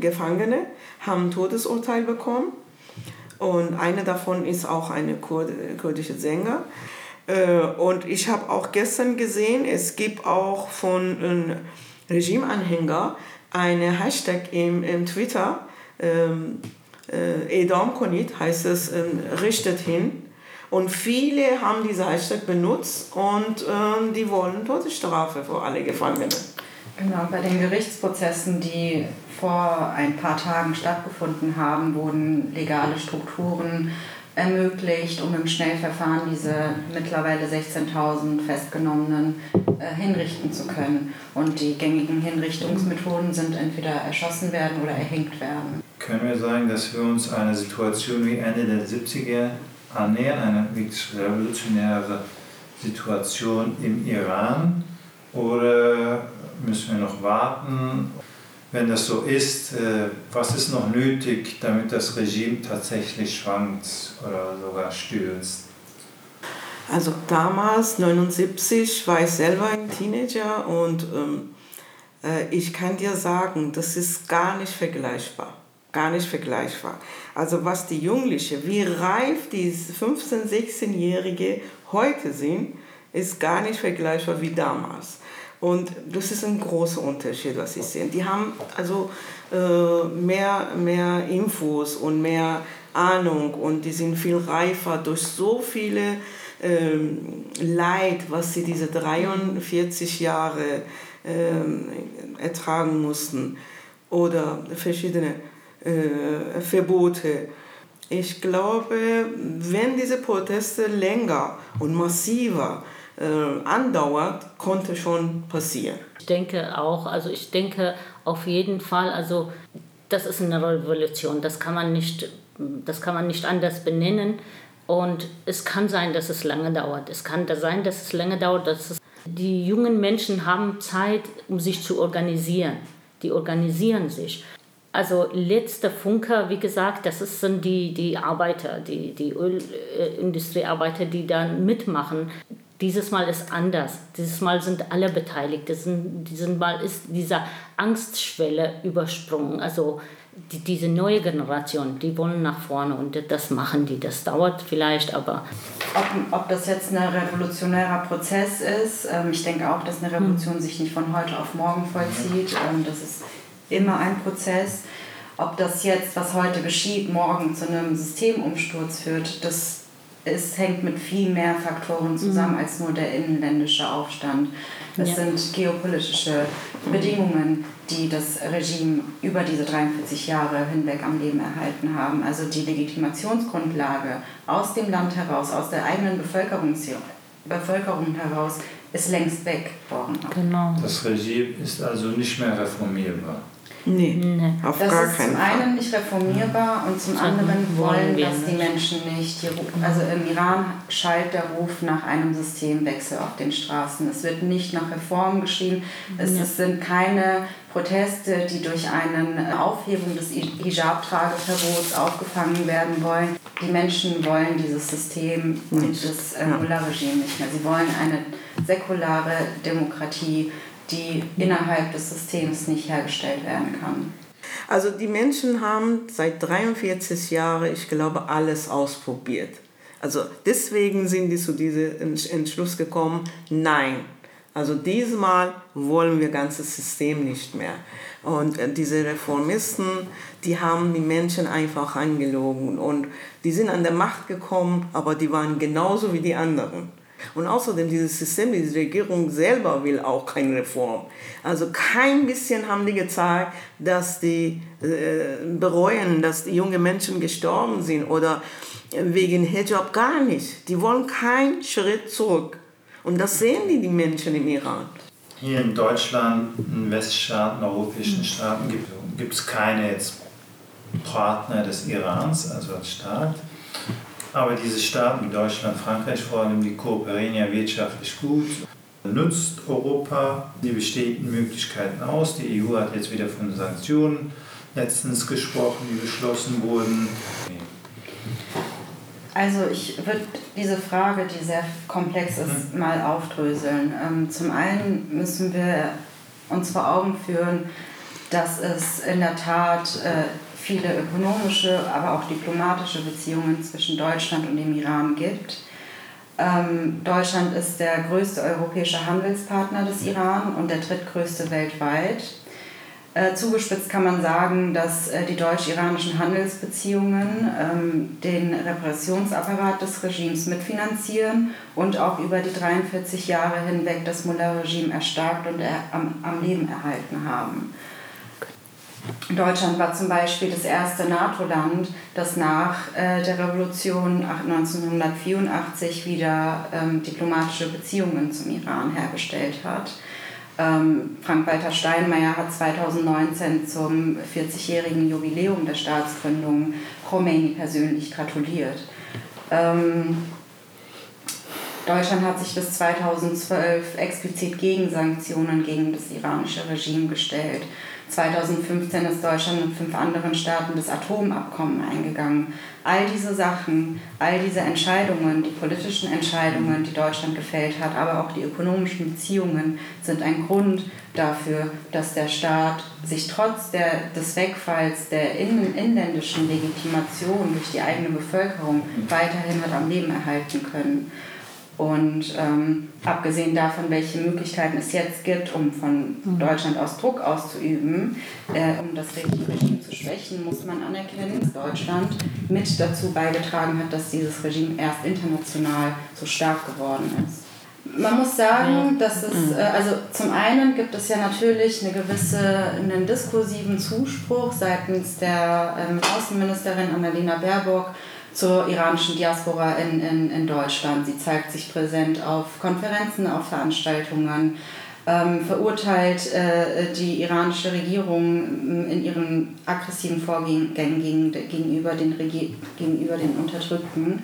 Gefangene haben ein Todesurteil bekommen. Und einer davon ist auch eine Kurd kurdische Sänger. Äh, und ich habe auch gestern gesehen, es gibt auch von einem Regimeanhänger eine Hashtag im, im Twitter, ähm, äh, Edom Konit heißt es, ähm, richtet hin. Und viele haben diese Hashtag benutzt und ähm, die wollen Todesstrafe für alle Gefangenen. Genau, bei den Gerichtsprozessen, die vor ein paar Tagen stattgefunden haben, wurden legale Strukturen ermöglicht, um im Schnellverfahren diese mittlerweile 16.000 Festgenommenen äh, hinrichten zu können. Und die gängigen Hinrichtungsmethoden sind entweder erschossen werden oder erhängt werden. Können wir sagen, dass wir uns einer Situation wie Ende der 70er annähern, eine wirklich revolutionäre Situation im Iran? Oder müssen wir noch warten? Wenn das so ist, äh, was ist noch nötig, damit das Regime tatsächlich schwankt oder sogar stürzt? Also damals, 1979, war ich selber ein Teenager und ähm, äh, ich kann dir sagen, das ist gar nicht vergleichbar. Gar nicht vergleichbar. Also was die Jugendlichen, wie reif die 15-, 16-Jährige heute sind, ist gar nicht vergleichbar wie damals. Und das ist ein großer Unterschied, was ich sehe. Die haben also äh, mehr, mehr Infos und mehr Ahnung und die sind viel reifer durch so viele ähm, Leid, was sie diese 43 Jahre ähm, ertragen mussten oder verschiedene äh, Verbote. Ich glaube, wenn diese Proteste länger und massiver äh, andauert, konnte schon passieren. Ich denke auch, also ich denke auf jeden Fall, also das ist eine Revolution, das kann man nicht, das kann man nicht anders benennen. Und es kann sein, dass es lange dauert. Es kann sein, dass es lange dauert. Dass es die jungen Menschen haben Zeit, um sich zu organisieren. Die organisieren sich. Also letzter Funker, wie gesagt, das sind die, die Arbeiter, die, die Ölindustriearbeiter, die dann mitmachen. Dieses Mal ist anders. Dieses Mal sind alle beteiligt. Diesen, diesen Mal ist dieser Angstschwelle übersprungen. Also die, diese neue Generation, die wollen nach vorne und das machen die. Das dauert vielleicht, aber. Ob, ob das jetzt ein revolutionärer Prozess ist, ähm, ich denke auch, dass eine Revolution sich nicht von heute auf morgen vollzieht. Ähm, das ist immer ein Prozess. Ob das jetzt, was heute geschieht, morgen zu einem Systemumsturz führt, das es hängt mit viel mehr Faktoren zusammen mhm. als nur der inländische Aufstand. Es ja. sind geopolitische Bedingungen, die das Regime über diese 43 Jahre hinweg am Leben erhalten haben. Also die Legitimationsgrundlage aus dem Land heraus, aus der eigenen Bevölkerung, Bevölkerung heraus, ist längst weg worden. Genau. Das Regime ist also nicht mehr reformierbar. Nee, nee. auf das gar ist keinen zum Fall. einen nicht reformierbar und zum anderen wollen das die Menschen nicht. Also im Iran schallt der Ruf nach einem Systemwechsel auf den Straßen. Es wird nicht nach Reformen geschehen. Es, ja. es sind keine Proteste, die durch eine Aufhebung des Hijab-Trageverbots aufgefangen werden wollen. Die Menschen wollen dieses System und das äh, Mullah-Regime nicht mehr. Sie wollen eine säkulare Demokratie die innerhalb des Systems nicht hergestellt werden kann. Also die Menschen haben seit 43 Jahren, ich glaube, alles ausprobiert. Also deswegen sind die zu diesem Entschluss gekommen, nein. Also diesmal wollen wir das ganze System nicht mehr. Und äh, diese Reformisten, die haben die Menschen einfach angelogen. Und die sind an der Macht gekommen, aber die waren genauso wie die anderen. Und außerdem dieses System, diese Regierung selber will auch keine Reform. Also kein bisschen haben die gezeigt, dass die äh, bereuen, dass die jungen Menschen gestorben sind oder wegen Hijab gar nicht. Die wollen keinen Schritt zurück. Und das sehen die, die Menschen im Iran. Hier in Deutschland, in Weststaaten, europäischen Staaten gibt es keine jetzt Partner des Irans, also als Staat. Aber diese Staaten wie Deutschland, Frankreich vor allem, die kooperieren ja wirtschaftlich gut. Nutzt Europa die bestehenden Möglichkeiten aus? Die EU hat jetzt wieder von Sanktionen letztens gesprochen, die beschlossen wurden. Also ich würde diese Frage, die sehr komplex ist, mhm. mal aufdröseln. Ähm, zum einen müssen wir uns vor Augen führen, dass es in der Tat äh, viele ökonomische, aber auch diplomatische Beziehungen zwischen Deutschland und dem Iran gibt. Ähm, Deutschland ist der größte europäische Handelspartner des Iran und der drittgrößte weltweit. Äh, zugespitzt kann man sagen, dass äh, die deutsch-iranischen Handelsbeziehungen ähm, den Repressionsapparat des Regimes mitfinanzieren und auch über die 43 Jahre hinweg das Mullah-Regime erstarkt und er, am, am Leben erhalten haben. Deutschland war zum Beispiel das erste NATO-Land, das nach äh, der Revolution 1984 wieder ähm, diplomatische Beziehungen zum Iran hergestellt hat. Ähm, Frank-Walter Steinmeier hat 2019 zum 40-jährigen Jubiläum der Staatsgründung Khomeini persönlich gratuliert. Ähm, Deutschland hat sich bis 2012 explizit gegen Sanktionen gegen das iranische Regime gestellt. 2015 ist Deutschland mit fünf anderen Staaten das Atomabkommen eingegangen. All diese Sachen, all diese Entscheidungen, die politischen Entscheidungen, die Deutschland gefällt hat, aber auch die ökonomischen Beziehungen sind ein Grund dafür, dass der Staat sich trotz der, des Wegfalls der in, inländischen Legitimation durch die eigene Bevölkerung weiterhin hat am Leben erhalten können. Und ähm, abgesehen davon, welche Möglichkeiten es jetzt gibt, um von mhm. Deutschland aus Druck auszuüben, äh, um das Regime zu schwächen, muss man anerkennen, dass Deutschland mit dazu beigetragen hat, dass dieses Regime erst international so stark geworden ist. Man muss sagen, dass es, mhm. äh, also zum einen gibt es ja natürlich eine gewisse, einen diskursiven Zuspruch seitens der ähm, Außenministerin Annalena Baerbock, zur iranischen Diaspora in, in, in Deutschland. Sie zeigt sich präsent auf Konferenzen, auf Veranstaltungen, ähm, verurteilt äh, die iranische Regierung in ihren aggressiven Vorgängen gegen, gegenüber, den gegenüber den Unterdrückten.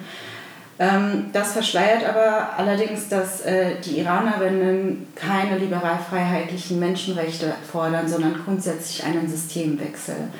Ähm, das verschleiert aber allerdings, dass äh, die Iranerinnen keine liberal-freiheitlichen Menschenrechte fordern, sondern grundsätzlich einen Systemwechsel ähm,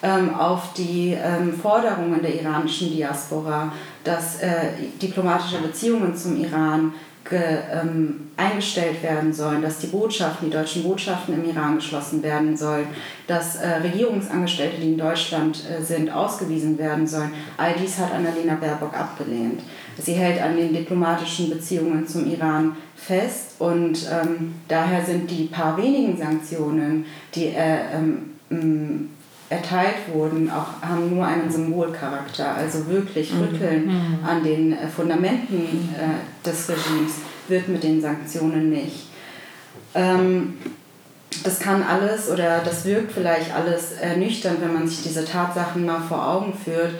auf die ähm, Forderungen der iranischen Diaspora, dass äh, diplomatische Beziehungen zum Iran ähm, eingestellt werden sollen, dass die Botschaften, die deutschen Botschaften im Iran geschlossen werden sollen, dass äh, Regierungsangestellte, die in Deutschland äh, sind, ausgewiesen werden sollen. All dies hat Annalena Baerbock abgelehnt. Sie hält an den diplomatischen Beziehungen zum Iran fest und ähm, daher sind die paar wenigen Sanktionen, die äh, ähm, erteilt wurden, auch, haben nur einen Symbolcharakter. Also wirklich mhm. Rütteln mhm. an den äh, Fundamenten äh, des Regimes wird mit den Sanktionen nicht. Ähm, das kann alles oder das wirkt vielleicht alles ernüchternd, wenn man sich diese Tatsachen mal vor Augen führt.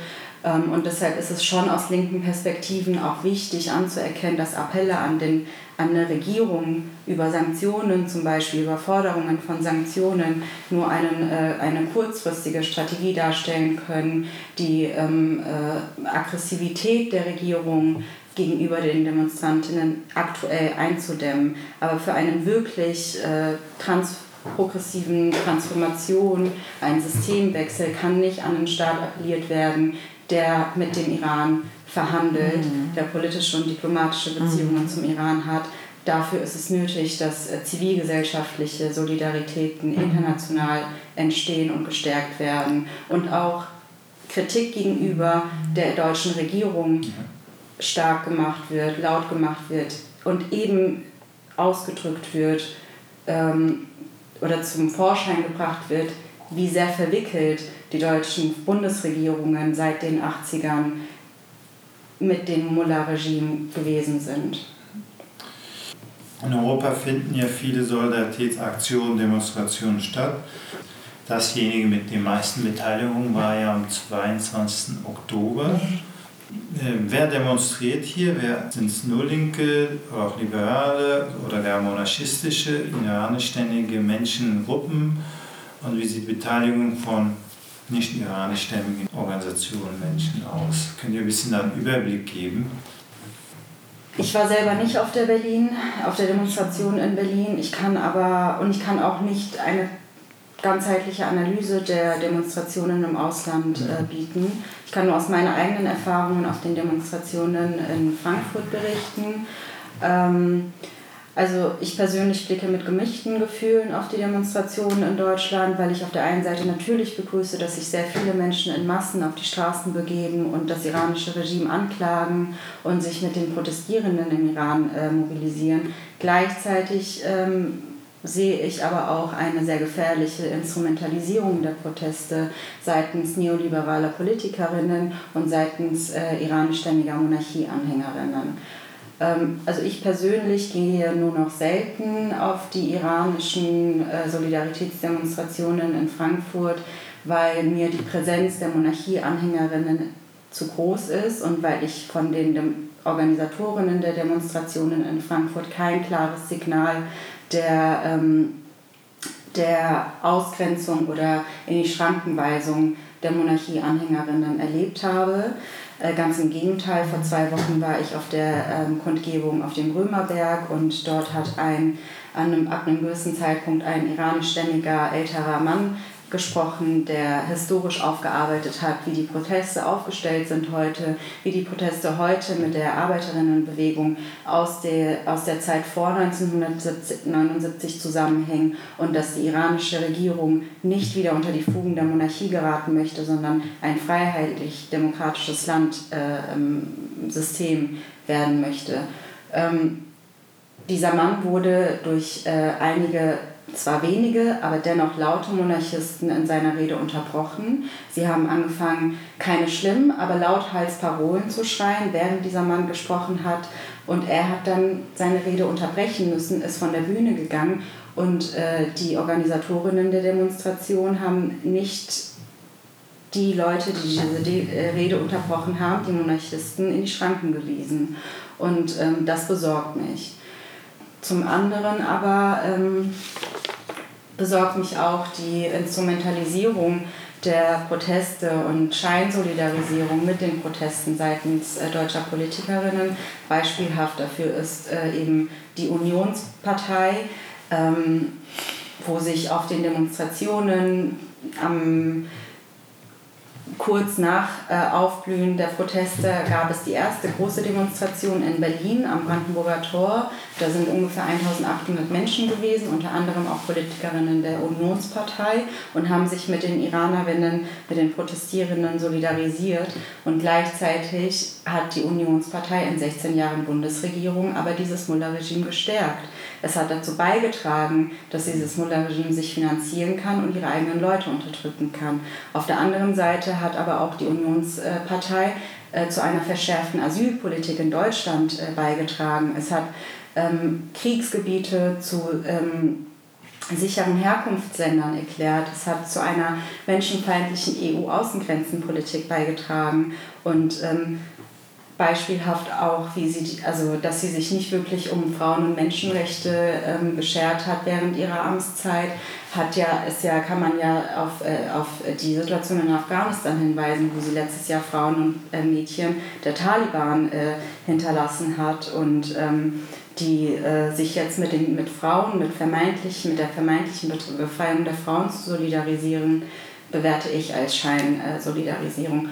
Ähm, und deshalb ist es schon aus linken Perspektiven auch wichtig anzuerkennen, dass Appelle an, den, an eine Regierung über Sanktionen, zum Beispiel über Forderungen von Sanktionen, nur einen, äh, eine kurzfristige Strategie darstellen können, die ähm, äh, Aggressivität der Regierung gegenüber den Demonstrantinnen aktuell einzudämmen. Aber für eine wirklich äh, trans progressiven Transformation, einen Systemwechsel kann nicht an den Staat appelliert werden, der mit dem Iran verhandelt, mhm. der politische und diplomatische Beziehungen mhm. zum Iran hat. Dafür ist es nötig, dass äh, zivilgesellschaftliche Solidaritäten mhm. international entstehen und gestärkt werden und auch Kritik gegenüber der deutschen Regierung stark gemacht wird, laut gemacht wird und eben ausgedrückt wird ähm, oder zum Vorschein gebracht wird, wie sehr verwickelt die deutschen Bundesregierungen seit den 80ern mit dem Mullah-Regime gewesen sind. In Europa finden ja viele Solidaritätsaktionen, Demonstrationen statt. Dasjenige mit den meisten Beteiligungen war ja am 22. Oktober. Äh, wer demonstriert hier? Sind es nur Linke, auch Liberale oder gar monarchistische, iranischstämmige Menschengruppen? Und wie sieht die Beteiligung von nicht iranischstämmigen Organisationen, Menschen aus? Könnt ihr ein bisschen einen Überblick geben? Ich war selber nicht auf der Berlin, auf der Demonstration in Berlin. Ich kann aber und ich kann auch nicht eine ganzheitliche Analyse der Demonstrationen im Ausland äh, bieten. Ich kann nur aus meinen eigenen Erfahrungen auf den Demonstrationen in Frankfurt berichten. Ähm, also ich persönlich blicke mit gemischten Gefühlen auf die Demonstrationen in Deutschland, weil ich auf der einen Seite natürlich begrüße, dass sich sehr viele Menschen in Massen auf die Straßen begeben und das iranische Regime anklagen und sich mit den Protestierenden im Iran äh, mobilisieren. Gleichzeitig ähm, sehe ich aber auch eine sehr gefährliche Instrumentalisierung der Proteste seitens neoliberaler Politikerinnen und seitens äh, iranischstämmiger Monarchieanhängerinnen. Ähm, also ich persönlich gehe nur noch selten auf die iranischen äh, Solidaritätsdemonstrationen in Frankfurt, weil mir die Präsenz der Monarchieanhängerinnen zu groß ist und weil ich von den Organisatorinnen der Demonstrationen in Frankfurt kein klares Signal der, ähm, der Ausgrenzung oder in die Schrankenweisung der Monarchieanhängerinnen erlebt habe. Äh, ganz im Gegenteil, vor zwei Wochen war ich auf der ähm, Kundgebung auf dem Römerberg und dort hat ein, an einem, ab einem gewissen Zeitpunkt ein iranischstämmiger älterer Mann gesprochen, der historisch aufgearbeitet hat, wie die Proteste aufgestellt sind heute, wie die Proteste heute mit der Arbeiterinnenbewegung aus der, aus der Zeit vor 1979 zusammenhängen und dass die iranische Regierung nicht wieder unter die Fugen der Monarchie geraten möchte, sondern ein freiheitlich-demokratisches Landsystem äh, werden möchte. Ähm, dieser Mann wurde durch äh, einige zwar wenige, aber dennoch laute Monarchisten in seiner Rede unterbrochen. Sie haben angefangen, keine schlimmen, aber lauthals Parolen zu schreien, während dieser Mann gesprochen hat. Und er hat dann seine Rede unterbrechen müssen, ist von der Bühne gegangen und äh, die Organisatorinnen der Demonstration haben nicht die Leute, die diese De äh, Rede unterbrochen haben, die Monarchisten, in die Schranken gewiesen. Und ähm, das besorgt mich. Zum anderen aber ähm, besorgt mich auch die Instrumentalisierung der Proteste und Scheinsolidarisierung mit den Protesten seitens äh, deutscher Politikerinnen. Beispielhaft dafür ist äh, eben die Unionspartei, ähm, wo sich auf den Demonstrationen am kurz nach äh, Aufblühen der Proteste gab es die erste große Demonstration in Berlin am Brandenburger Tor. Da sind ungefähr 1800 Menschen gewesen, unter anderem auch Politikerinnen der Unionspartei und haben sich mit den Iranerinnen, mit den Protestierenden solidarisiert. Und gleichzeitig hat die Unionspartei in 16 Jahren Bundesregierung aber dieses Mullah-Regime gestärkt. Es hat dazu beigetragen, dass dieses Mullah-Regime sich finanzieren kann und ihre eigenen Leute unterdrücken kann. Auf der anderen Seite hat aber auch die Unionspartei äh, zu einer verschärften Asylpolitik in Deutschland äh, beigetragen. Es hat ähm, Kriegsgebiete zu ähm, sicheren Herkunftsländern erklärt. Es hat zu einer menschenfeindlichen EU-Außengrenzenpolitik beigetragen und ähm, beispielhaft auch, wie sie, also, dass sie sich nicht wirklich um Frauen- und Menschenrechte ähm, beschert hat während ihrer Amtszeit, hat ja, ist ja, kann man ja auf, äh, auf die Situation in Afghanistan hinweisen, wo sie letztes Jahr Frauen und äh, Mädchen der Taliban äh, hinterlassen hat und ähm, die äh, sich jetzt mit, den, mit Frauen, mit, vermeintlich, mit der vermeintlichen Befreiung der Frauen zu solidarisieren, bewerte ich als Scheinsolidarisierung.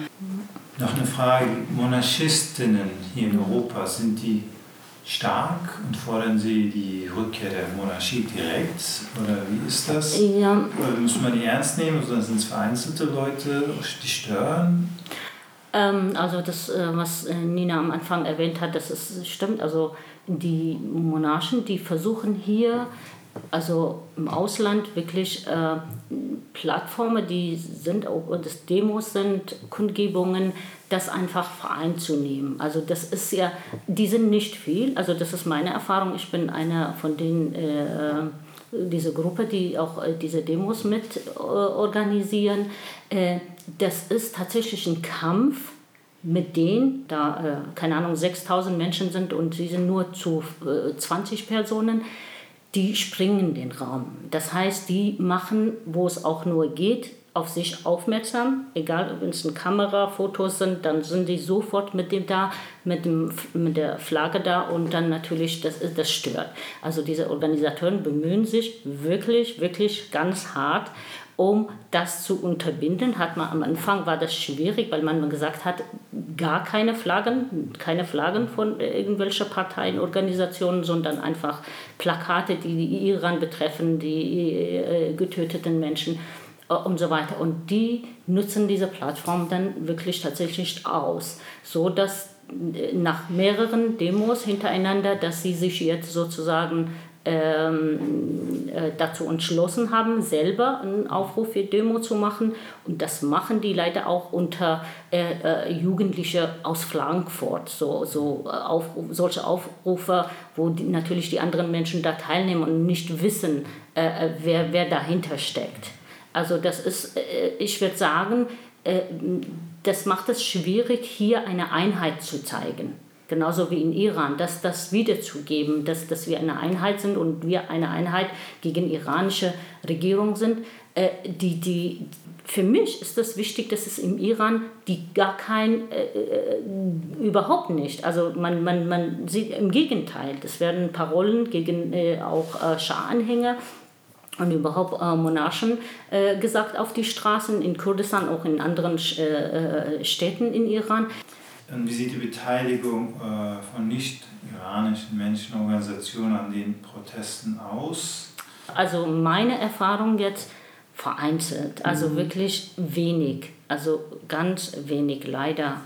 Noch eine Frage, Monarchistinnen hier in Europa, sind die stark und fordern Sie die Rückkehr der Monarchie direkt? Oder wie ist das? Ja. Oder muss man die ernst nehmen oder sind es vereinzelte Leute, die stören? Ähm, also das, äh, was äh, Nina am Anfang erwähnt hat, das ist, stimmt. Also die Monarchen, die versuchen hier also im Ausland wirklich äh, Plattformen, die sind auch, das Demos sind, Kundgebungen, das einfach vereinzunehmen. Also das ist ja, die sind nicht viel, also das ist meine Erfahrung. Ich bin einer von den, äh, diese Gruppe, die auch äh, diese Demos mit äh, organisieren. Äh, das ist tatsächlich ein Kampf mit denen, da, keine Ahnung, 6000 Menschen sind und sie sind nur zu 20 äh, Personen, die springen den Raum. Das heißt, die machen, wo es auch nur geht, auf sich aufmerksam, egal ob es Kamera, Fotos sind, dann sind die sofort mit dem da, mit, dem, mit der Flagge da und dann natürlich, das, das stört. Also diese Organisatoren bemühen sich wirklich, wirklich ganz hart um das zu unterbinden, hat man am Anfang war das schwierig, weil man gesagt hat, gar keine Flaggen, keine Flaggen von irgendwelchen Parteien, Organisationen, sondern einfach Plakate, die Iran betreffen, die äh, getöteten Menschen und so weiter. Und die nutzen diese Plattform dann wirklich tatsächlich aus, so dass äh, nach mehreren Demos hintereinander, dass sie sich jetzt sozusagen ähm, äh, dazu entschlossen haben, selber einen Aufruf für Demo zu machen. Und das machen die leider auch unter äh, äh, Jugendliche aus Frankfurt. So, so äh, Aufruf, solche Aufrufe, wo die, natürlich die anderen Menschen da teilnehmen und nicht wissen, äh, wer, wer dahinter steckt. Also das ist, ich würde sagen, das macht es schwierig, hier eine Einheit zu zeigen genauso wie in Iran, dass das wiederzugeben, dass, dass wir eine Einheit sind und wir eine Einheit gegen iranische Regierung sind. Äh, die, die, für mich ist das wichtig, dass es im Iran die gar kein, äh, äh, überhaupt nicht, also man, man, man sieht im Gegenteil, das werden Parolen gegen äh, auch äh, Schah-Anhänger und überhaupt äh, Monarchen äh, gesagt auf die Straßen in Kurdistan, auch in anderen äh, Städten in Iran. Wie sieht die Beteiligung äh, von nicht-iranischen Menschenorganisationen an den Protesten aus? Also meine Erfahrung jetzt vereinzelt, also mhm. wirklich wenig, also ganz wenig leider.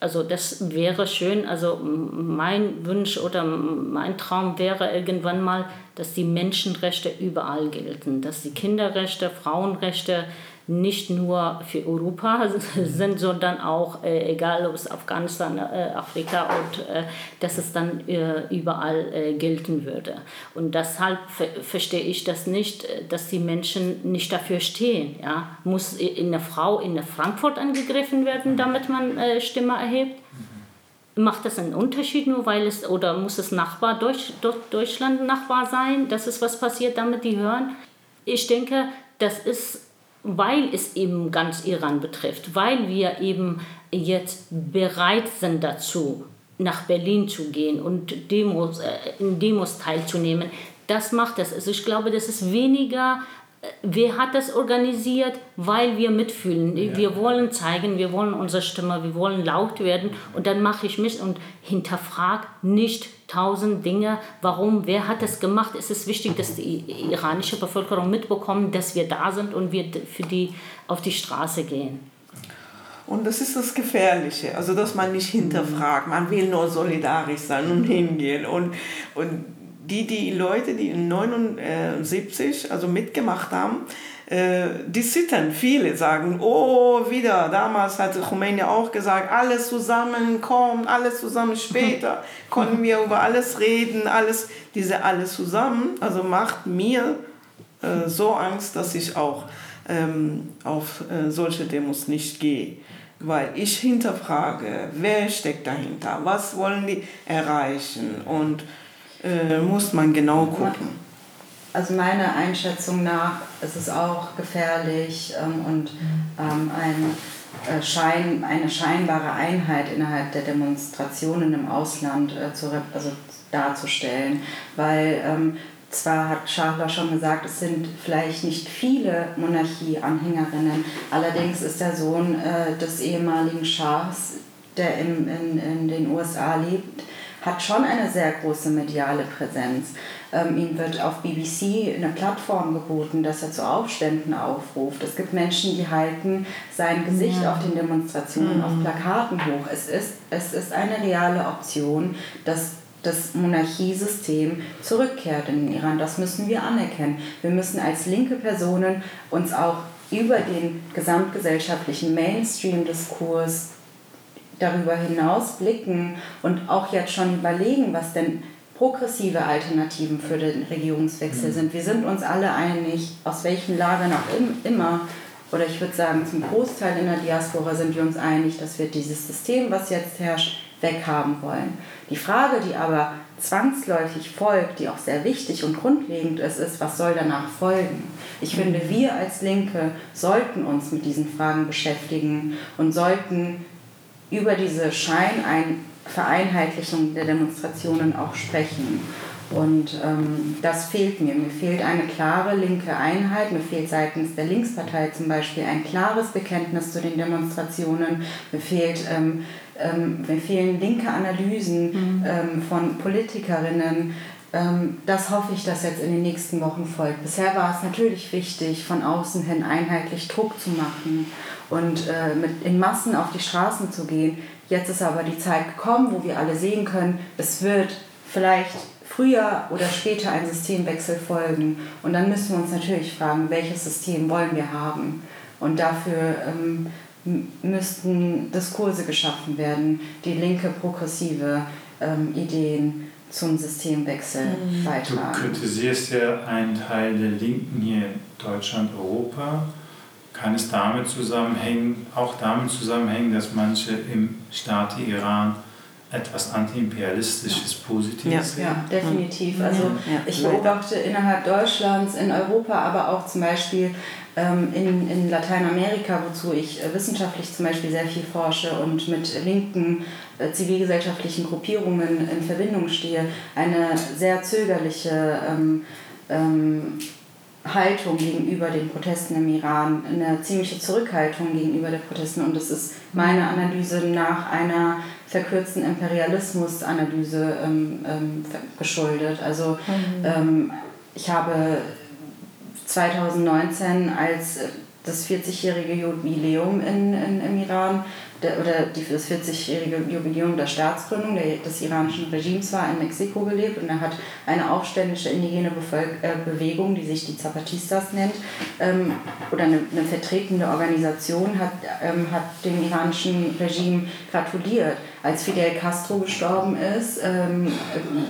Also das wäre schön, also mein Wunsch oder mein Traum wäre irgendwann mal, dass die Menschenrechte überall gelten, dass die Kinderrechte, Frauenrechte, nicht nur für Europa sind, sondern auch, äh, egal ob es Afghanistan, äh, Afrika und äh, dass es dann äh, überall äh, gelten würde. Und deshalb verstehe ich das nicht, äh, dass die Menschen nicht dafür stehen. Ja? Muss eine Frau in Frankfurt angegriffen werden, damit man Stimme erhebt? Macht das einen Unterschied nur, weil es, oder muss es Nachbar, Deutsch, Deutschland Nachbar sein? Das ist was passiert, damit die hören? Ich denke, das ist weil es eben ganz Iran betrifft, weil wir eben jetzt bereit sind dazu, nach Berlin zu gehen und Demos, äh, in Demos teilzunehmen, das macht das. Also ich glaube, das ist weniger wer hat das organisiert? Weil wir mitfühlen. Ja. Wir wollen zeigen, wir wollen unsere Stimme, wir wollen laut werden. Und dann mache ich mich und hinterfrage nicht tausend Dinge. Warum? Wer hat das gemacht? Es ist wichtig, dass die iranische Bevölkerung mitbekommt, dass wir da sind und wir für die auf die Straße gehen. Und das ist das Gefährliche, also dass man nicht hinterfragt, man will nur solidarisch sein und hingehen. Und, und die, die Leute, die in 79 also mitgemacht haben, die zittern. Viele sagen, oh, wieder, damals hatte Khomeini auch gesagt, alles zusammen, komm, alles zusammen, später konnten wir über alles reden, alles, diese alles zusammen, also macht mir äh, so Angst, dass ich auch ähm, auf äh, solche Demos nicht gehe. Weil ich hinterfrage, wer steckt dahinter, was wollen die erreichen und äh, muss man genau gucken. Also meiner Einschätzung nach ist es auch gefährlich ähm, und ähm, ein, äh, Schein, eine scheinbare Einheit innerhalb der Demonstrationen im Ausland äh, zu, also darzustellen, weil ähm, zwar hat Schachler schon gesagt, es sind vielleicht nicht viele Monarchie-Anhängerinnen, allerdings ist der Sohn äh, des ehemaligen Schahs, der im, in, in den USA lebt, hat schon eine sehr große mediale Präsenz. Ähm, ihm wird auf BBC eine Plattform geboten, dass er zu Aufständen aufruft. Es gibt Menschen, die halten sein Gesicht ja. auf den Demonstrationen, mhm. auf Plakaten hoch. Es ist, es ist eine reale Option, dass das Monarchiesystem zurückkehrt in den Iran. Das müssen wir anerkennen. Wir müssen als linke Personen uns auch über den gesamtgesellschaftlichen Mainstream-Diskurs darüber hinaus blicken und auch jetzt schon überlegen, was denn progressive Alternativen für den Regierungswechsel mhm. sind. Wir sind uns alle einig, aus welchen Lagern auch immer, oder ich würde sagen, zum Großteil in der Diaspora sind wir uns einig, dass wir dieses System, was jetzt herrscht, weghaben wollen. Die Frage, die aber zwangsläufig folgt, die auch sehr wichtig und grundlegend ist, ist, was soll danach folgen? Ich finde, wir als Linke sollten uns mit diesen Fragen beschäftigen und sollten über diese Scheinvereinheitlichung der Demonstrationen auch sprechen. Und ähm, das fehlt mir. Mir fehlt eine klare linke Einheit. Mir fehlt seitens der Linkspartei zum Beispiel ein klares Bekenntnis zu den Demonstrationen. Mir, fehlt, ähm, ähm, mir fehlen linke Analysen mhm. ähm, von Politikerinnen. Ähm, das hoffe ich, dass jetzt in den nächsten Wochen folgt. Bisher war es natürlich wichtig, von außen hin einheitlich Druck zu machen und äh, mit in Massen auf die Straßen zu gehen. Jetzt ist aber die Zeit gekommen, wo wir alle sehen können, es wird vielleicht früher oder später ein Systemwechsel folgen. Und dann müssen wir uns natürlich fragen, welches System wollen wir haben. Und dafür ähm, müssten Diskurse geschaffen werden, die linke, progressive ähm, Ideen zum Systemwechsel mhm. beitragen. Du kritisierst ja einen Teil der Linken hier in Deutschland, Europa kann es damit zusammenhängen, auch damit zusammenhängen, dass manche im Staat Iran etwas antiimperialistisches, Positives ja, sehen? Ja, definitiv. Also ja, ich beobachte innerhalb Deutschlands, in Europa, aber auch zum Beispiel ähm, in, in Lateinamerika, wozu ich äh, wissenschaftlich zum Beispiel sehr viel forsche und mit linken äh, zivilgesellschaftlichen Gruppierungen in Verbindung stehe, eine sehr zögerliche ähm, ähm, Haltung gegenüber den Protesten im Iran, eine ziemliche Zurückhaltung gegenüber den Protesten. Und das ist meiner Analyse nach einer verkürzten Imperialismus-Analyse ähm, ähm, geschuldet. Also mhm. ähm, ich habe 2019 als das 40-jährige Jubiläum in, in, im Iran der, oder die, das 40-jährige Jubiläum der Staatsgründung der, des iranischen Regimes war in Mexiko gelebt und er hat eine aufständische indigene Bevölker äh, Bewegung, die sich die Zapatistas nennt, ähm, oder eine, eine, vertretende Organisation hat, ähm, hat dem iranischen Regime gratuliert. Als Fidel Castro gestorben ist, ähm,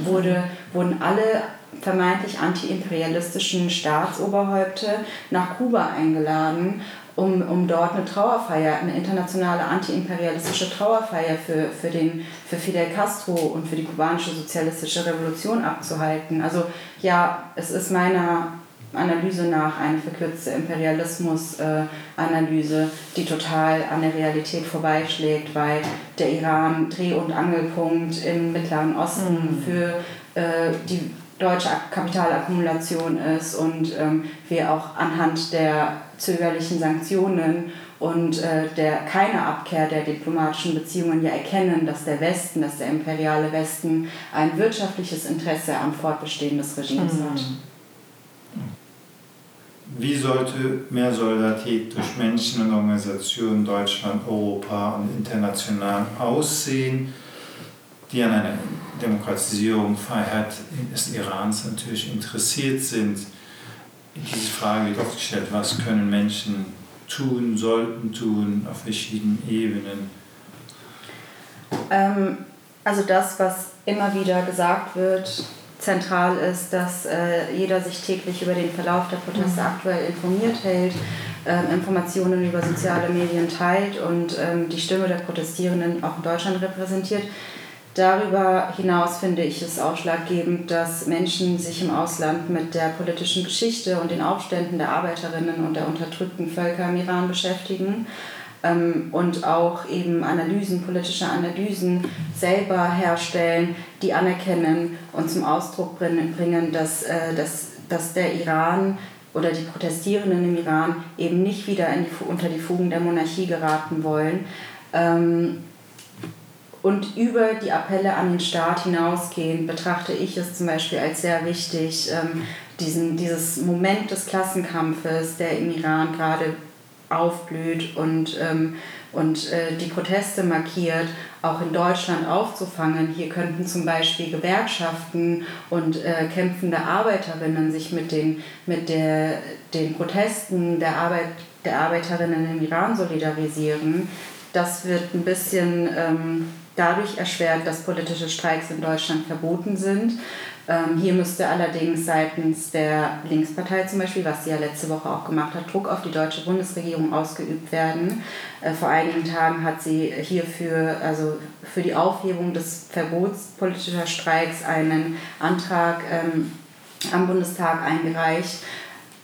wurde, wurden alle vermeintlich antiimperialistischen Staatsoberhäupte nach Kuba eingeladen um, um dort eine Trauerfeier, eine internationale antiimperialistische Trauerfeier für, für, den, für Fidel Castro und für die kubanische sozialistische Revolution abzuhalten. Also ja, es ist meiner Analyse nach eine verkürzte Imperialismus-Analyse, die total an der Realität vorbeischlägt, weil der Iran Dreh- und Angelpunkt im Mittleren Osten mhm. für äh, die deutsche Kapitalakkumulation ist und ähm, wir auch anhand der zögerlichen Sanktionen und äh, der keine Abkehr der diplomatischen Beziehungen ja erkennen, dass der Westen, dass der imperiale Westen ein wirtschaftliches Interesse am Fortbestehen des Regimes hat. Wie sollte mehr Solidarität durch Menschen und Organisationen Deutschland, Europa und international aussehen, die an einer Demokratisierung, Freiheit des Irans natürlich interessiert sind? Diese Frage wird oft gestellt, was können Menschen tun, sollten tun auf verschiedenen Ebenen? Ähm, also das, was immer wieder gesagt wird, zentral ist, dass äh, jeder sich täglich über den Verlauf der Proteste mhm. aktuell informiert hält, äh, Informationen über soziale Medien teilt und ähm, die Stimme der Protestierenden auch in Deutschland repräsentiert. Darüber hinaus finde ich es ausschlaggebend, dass Menschen sich im Ausland mit der politischen Geschichte und den Aufständen der Arbeiterinnen und der unterdrückten Völker im Iran beschäftigen ähm, und auch eben Analysen, politische Analysen selber herstellen, die anerkennen und zum Ausdruck bringen, dass, äh, dass, dass der Iran oder die Protestierenden im Iran eben nicht wieder die, unter die Fugen der Monarchie geraten wollen. Und über die Appelle an den Staat hinausgehen, betrachte ich es zum Beispiel als sehr wichtig, ähm, diesen, dieses Moment des Klassenkampfes, der im Iran gerade aufblüht und, ähm, und äh, die Proteste markiert, auch in Deutschland aufzufangen. Hier könnten zum Beispiel Gewerkschaften und äh, kämpfende Arbeiterinnen sich mit den, mit der, den Protesten der, Arbeit, der Arbeiterinnen im Iran solidarisieren. Das wird ein bisschen... Ähm, dadurch erschwert, dass politische Streiks in Deutschland verboten sind. Ähm, hier müsste allerdings seitens der Linkspartei zum Beispiel, was sie ja letzte Woche auch gemacht hat, Druck auf die deutsche Bundesregierung ausgeübt werden. Äh, vor einigen Tagen hat sie hierfür, also für die Aufhebung des Verbots politischer Streiks einen Antrag ähm, am Bundestag eingereicht.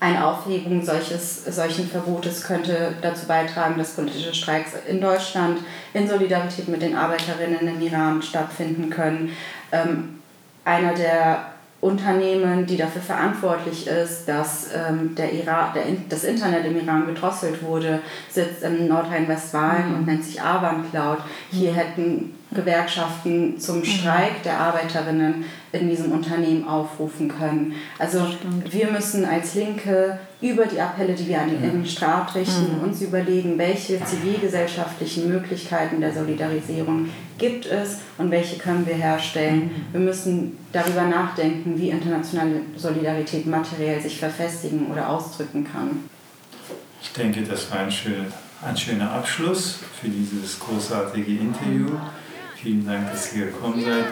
Eine Aufhebung solches, solchen Verbotes könnte dazu beitragen, dass politische Streiks in Deutschland in Solidarität mit den Arbeiterinnen im Iran stattfinden können. Ähm, einer der Unternehmen, die dafür verantwortlich ist, dass ähm, der Iran, der, das Internet im Iran gedrosselt wurde, sitzt in Nordrhein-Westfalen mhm. und nennt sich Avan Cloud. Hier hätten Gewerkschaften zum mhm. Streik der Arbeiterinnen in diesem Unternehmen aufrufen können. Also wir müssen als Linke über die Appelle, die wir an den Staat richten, mhm. uns überlegen, welche zivilgesellschaftlichen Möglichkeiten der Solidarisierung gibt es und welche können wir herstellen. Mhm. Wir müssen darüber nachdenken, wie internationale Solidarität materiell sich verfestigen oder ausdrücken kann. Ich denke, das war ein, schön, ein schöner Abschluss für dieses großartige Interview. Vielen Dank, dass ihr gekommen seid.